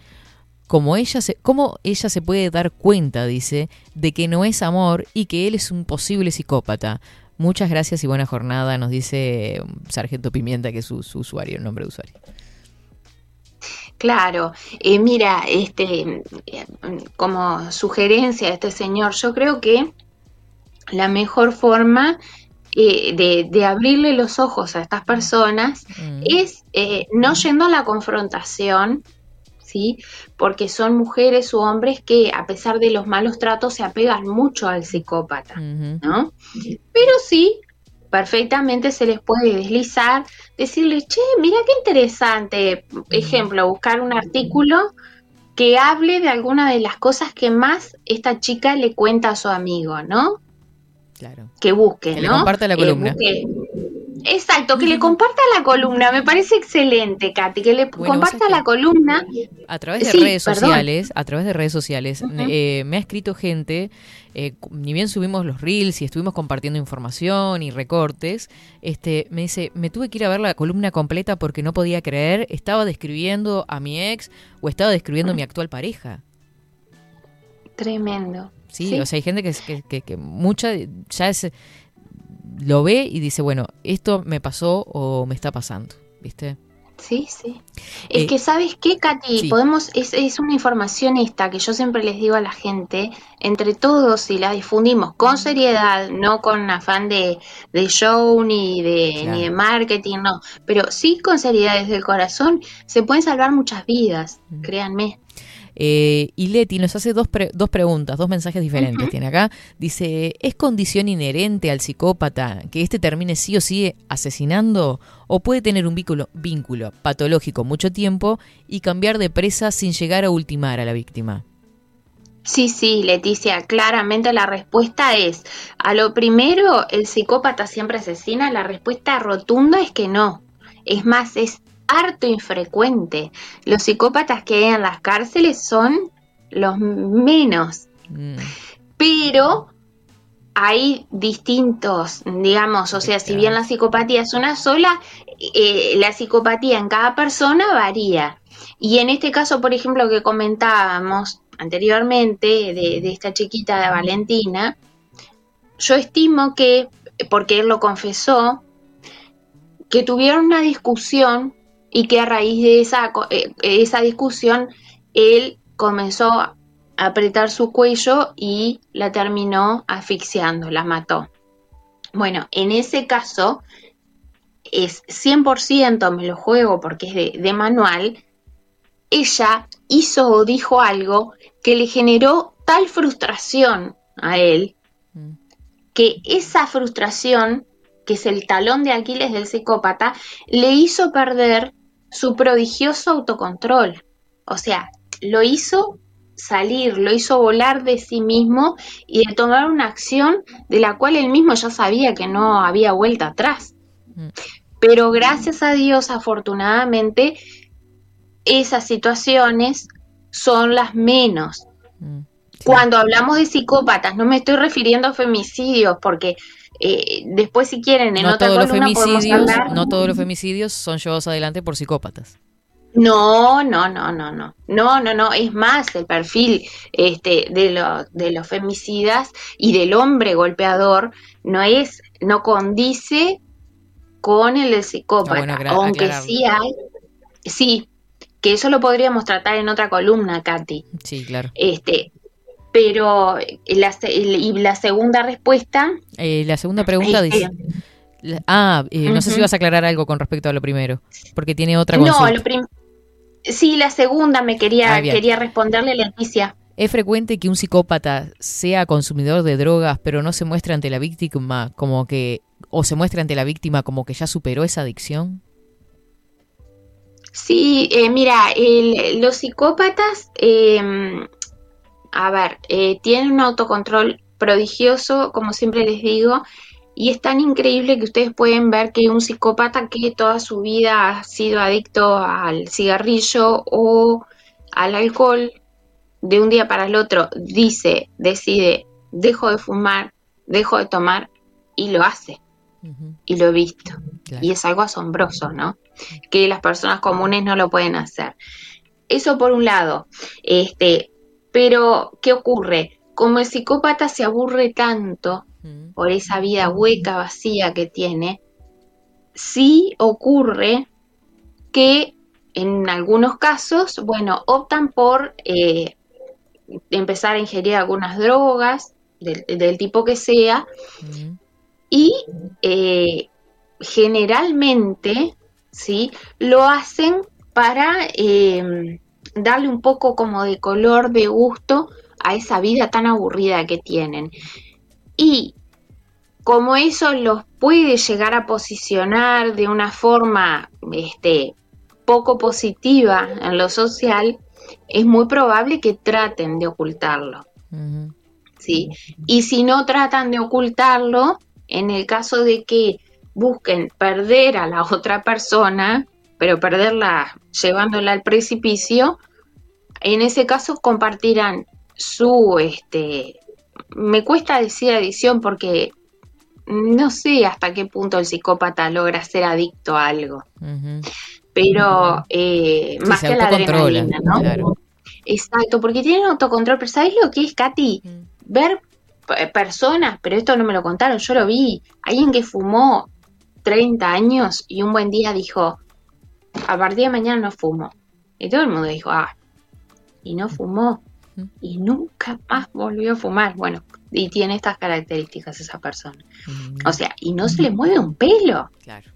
Como ella se, ¿Cómo ella se puede dar cuenta, dice, de que no es amor y que él es un posible psicópata? Muchas gracias y buena jornada, nos dice um, Sargento Pimienta, que es su, su usuario, el nombre de usuario. Claro, eh, mira, este, eh, como sugerencia de este señor, yo creo que la mejor forma eh, de, de abrirle los ojos a estas personas Mm. es eh, no yendo a la confrontación, ¿sí? Porque son mujeres u hombres que a pesar de los malos tratos se apegan mucho al psicópata, ¿no? Pero sí, perfectamente se les puede deslizar, decirle, che, mira qué interesante, ejemplo, buscar un artículo que hable de alguna de las cosas que más esta chica le cuenta a su amigo, ¿no? Claro. Que busque, Que le ¿no? comparta la columna. Exacto, que le comparta la columna, me parece excelente, Katy, que le Bueno, comparta la columna. A través de Sí, redes perdón. sociales, a través de redes sociales, eh, me ha escrito gente, eh, ni bien subimos los reels y estuvimos compartiendo información y recortes, este, me dice, me tuve que ir a ver la columna completa porque no podía creer, estaba describiendo a mi ex o estaba describiendo a mi actual pareja. Tremendo. Sí, Sí. o sea, hay gente que, que, que- que mucha ya es, lo ve y dice, bueno, esto me pasó o me está pasando, ¿viste? Sí, sí. Es Eh, que, ¿sabes qué, Katy? sí. Podemos, es, es una información esta que yo siempre les digo a la gente, entre todos, si la difundimos con seriedad, no con afán de, de show ni de, Claro. ni de marketing, no, pero sí con seriedad desde el corazón, se pueden salvar muchas vidas, créanme. Eh, y Leti nos hace dos, pre- dos preguntas, dos mensajes diferentes. Tiene acá. Dice, ¿es condición inherente al psicópata que éste termine sí o sí asesinando? ¿O puede tener un vínculo, vínculo patológico mucho tiempo y cambiar de presa sin llegar a ultimar a la víctima? Sí, sí, Leticia, claramente la respuesta es, a lo primero, ¿el psicópata siempre asesina? La respuesta rotunda es que no. Es más, es harto infrecuente. Los psicópatas que hay en las cárceles son los menos, Mm, pero hay distintos, digamos, o sea, si bien la psicopatía es una sola, eh, la psicopatía en cada persona varía. Y en este caso, por ejemplo, que comentábamos anteriormente de, de esta chiquita de Valentina, yo estimo que, porque él lo confesó, que tuvieron una discusión y que a raíz de esa, eh, esa discusión él comenzó a apretar su cuello y la terminó asfixiando, la mató. Bueno, en ese caso es 100%, me lo juego porque es de, de manual, ella hizo o dijo algo que le generó tal frustración a él que esa frustración, que es el talón de Aquiles del psicópata, le hizo perder su prodigioso autocontrol. O sea, lo hizo salir, lo hizo volar de sí mismo y de tomar una acción de la cual él mismo ya sabía que no había vuelta atrás. Pero gracias a Dios, afortunadamente, esas situaciones son las menos. Cuando hablamos de psicópatas, no me estoy refiriendo a femicidios, porque eh, después si quieren en No otra todos, los columna podemos femicidios, hablar. no todos los femicidios son llevados adelante por psicópatas. No, no, no, no, no. No, no, no. Es más, el perfil este, de, lo- de los femicidas y del hombre golpeador no es, no condice con el del psicópata. Ah, bueno, aunque aclararlo. sí hay, sí, que eso lo podríamos tratar en otra columna, Katy. Sí, claro. Este, pero la, y la segunda respuesta Eh, la segunda pregunta dice... Ah, eh, no sé si vas a aclarar algo con respecto a lo primero, porque tiene otra no, consulta. lo prim- sí, la segunda me quería, Ah, quería responderle Leticia. ¿Es frecuente que un psicópata sea consumidor de drogas, pero no se muestre ante la víctima como que, o se muestre ante la víctima como que ya superó esa adicción? Sí, eh, mira, el- los psicópatas, eh, a ver, eh, tienen un autocontrol prodigioso, como siempre les digo, y es tan increíble que ustedes pueden ver que un psicópata que toda su vida ha sido adicto al cigarrillo o al alcohol, de un día para el otro dice, decide, dejo de fumar, dejo de tomar, y lo hace. Y lo he visto. Y es algo asombroso, ¿no? Que las personas comunes no lo pueden hacer. Eso por un lado. Este, pero, ¿qué ocurre? Como el psicópata se aburre tanto por esa vida hueca, vacía que tiene, sí ocurre que en algunos casos, bueno, optan por eh, empezar a ingerir algunas drogas, del, del tipo que sea, y eh, generalmente, ¿sí? Lo hacen para, eh, darle un poco como de color, de gusto a esa vida tan aburrida que tienen. Y como eso los puede llegar a posicionar de una forma este, poco positiva en lo social, es muy probable que traten de ocultarlo. ¿sí? Y si no tratan de ocultarlo, en el caso de que busquen perder a la otra persona, pero perderla llevándola al precipicio, en ese caso compartirán su, este, me cuesta decir adicción porque no sé hasta qué punto el psicópata logra ser adicto a algo, pero eh, Sí, más que la adrenalina, ¿no? claro. Exacto, porque tienen autocontrol, pero ¿sabes lo que es, Katy? Ver personas, pero esto no me lo contaron, yo lo vi, alguien que fumó 30 años y un buen día dijo, a partir de mañana no fumo. Y todo el mundo dijo, ah, y no fumó. Y nunca más volvió a fumar. Bueno, y tiene estas características esa persona. Mm, O sea, y no se le mueve un pelo. claro.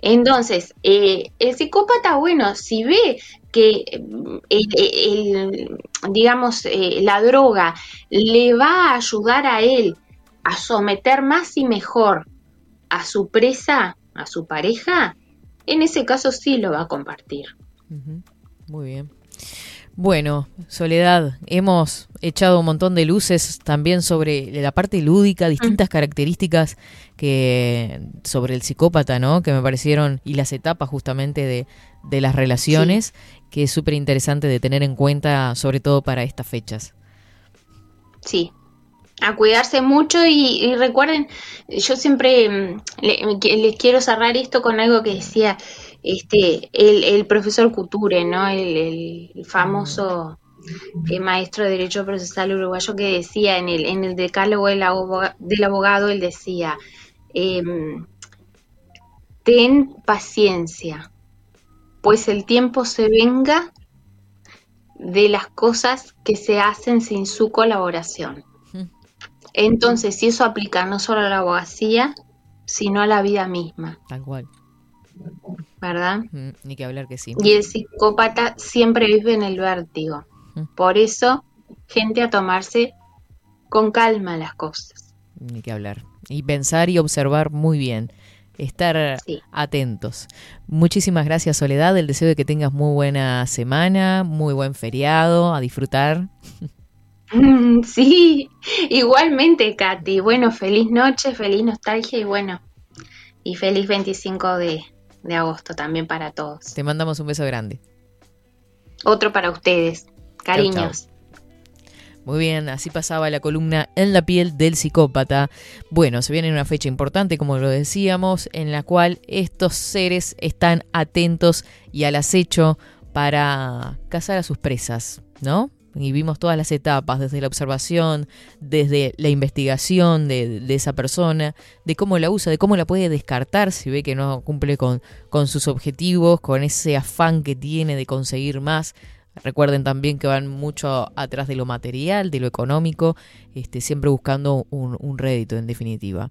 Entonces, eh, el psicópata, bueno, si ve que mm, el- el- digamos, eh, la droga le va a ayudar a él a someter más y mejor a su presa, a su pareja, en ese caso sí lo va a compartir. Muy bien. Bueno, Soledad, hemos echado un montón de luces también sobre la parte lúdica, distintas características que sobre el psicópata, ¿no? Que me parecieron y las etapas justamente de, de las relaciones, que es súper interesante de tener en cuenta, sobre todo para estas fechas. Sí, a cuidarse mucho y, recuerden, yo siempre mm, les quiero cerrar esto con algo que decía este el, el profesor Couture, ¿no? El, famoso eh, maestro de Derecho Procesal uruguayo que decía en el, en el decálogo del, aboga- del abogado, él decía, em, ten paciencia, pues el tiempo se venga de las cosas que se hacen sin su colaboración. Entonces, si eso aplica no solo a la abogacía, sino a la vida misma, Tal cual. ¿verdad? Mm, Ni que hablar que sí. Y el psicópata siempre vive en el vértigo. Mm. Por eso, gente a tomarse con calma las cosas. Ni que hablar. Y pensar y observar muy bien. Estar Sí. atentos. Muchísimas gracias, Soledad. El deseo de que tengas muy buena semana, muy buen feriado, a disfrutar. Sí, igualmente, Katy. Bueno, feliz noche, feliz nostalgia y bueno, y feliz 25 de, de agosto también para todos. Te mandamos un beso grande. Otro para ustedes. Cariños. Muy bien, así pasaba la columna En la piel del psicópata. Bueno, se viene una fecha importante, como lo decíamos, en la cual estos seres están atentos y al acecho para cazar a sus presas, ¿no? Y vimos todas las etapas, desde la observación, desde la investigación de, esa persona, de cómo la usa, de cómo la puede descartar si ve que no cumple con, sus objetivos, con ese afán que tiene de conseguir más. Recuerden también que van mucho atrás de lo material, de lo económico, este, siempre buscando un, un rédito en definitiva.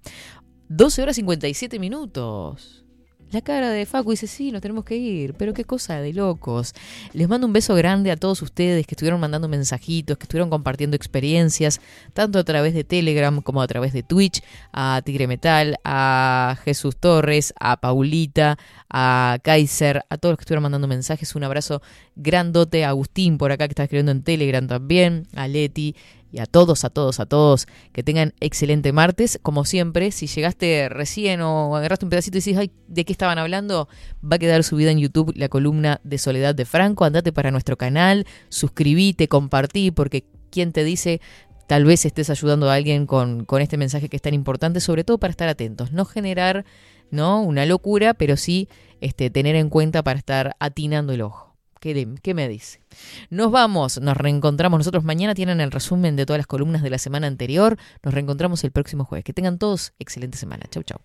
12 horas 57 minutos. La cara de Facu dice, sí, nos tenemos que ir, pero qué cosa de locos. Les mando un beso grande a todos ustedes que estuvieron mandando mensajitos, que estuvieron compartiendo experiencias, tanto a través de Telegram como a través de Twitch, a Tigre Metal, a Jesús Torres, a Paulita, a Kaiser, a todos los que estuvieron mandando mensajes. Un abrazo grandote a Agustín por acá que está escribiendo en Telegram también, a Leti y a todos, a todos, a todos, que tengan excelente martes. Como siempre, si llegaste recién o agarraste un pedacito y ay, ¿de qué estaban hablando? Va a quedar subida en YouTube la columna de Soledad de Franco. Andate para nuestro canal, suscribite, compartí, porque quien te dice, tal vez estés ayudando a alguien con, con este mensaje que es tan importante, sobre todo para estar atentos, no generar ¿no? una locura, pero sí este, tener en cuenta para estar atinando el ojo. ¿Qué, me dice? Nos vamos, nos reencontramos nosotros mañana. Tienen el resumen de todas las columnas de la semana anterior. Nos reencontramos el próximo jueves. Que tengan todos excelente semana. Chau, chau.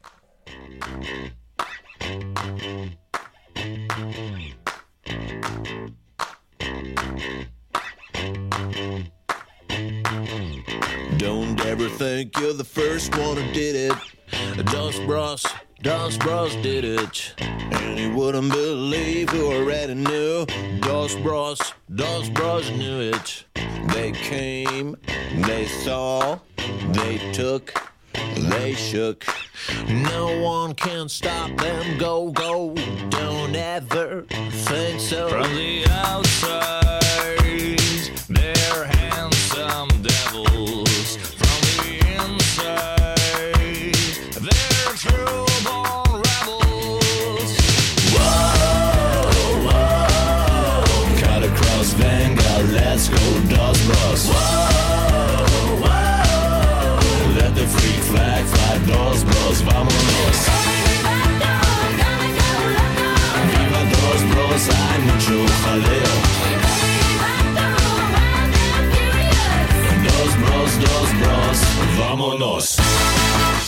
Dos Bros did it. And you wouldn't believe who already knew. Dos bros, dos bros knew it. They came, they saw, they took, they shook. No one can stop them. Go, go. Don't ever think so. From the outside, Moscow does bust. Whoa, whoa. Let the freak flag fly, does bust, Dos bros, dos bros, vámonos.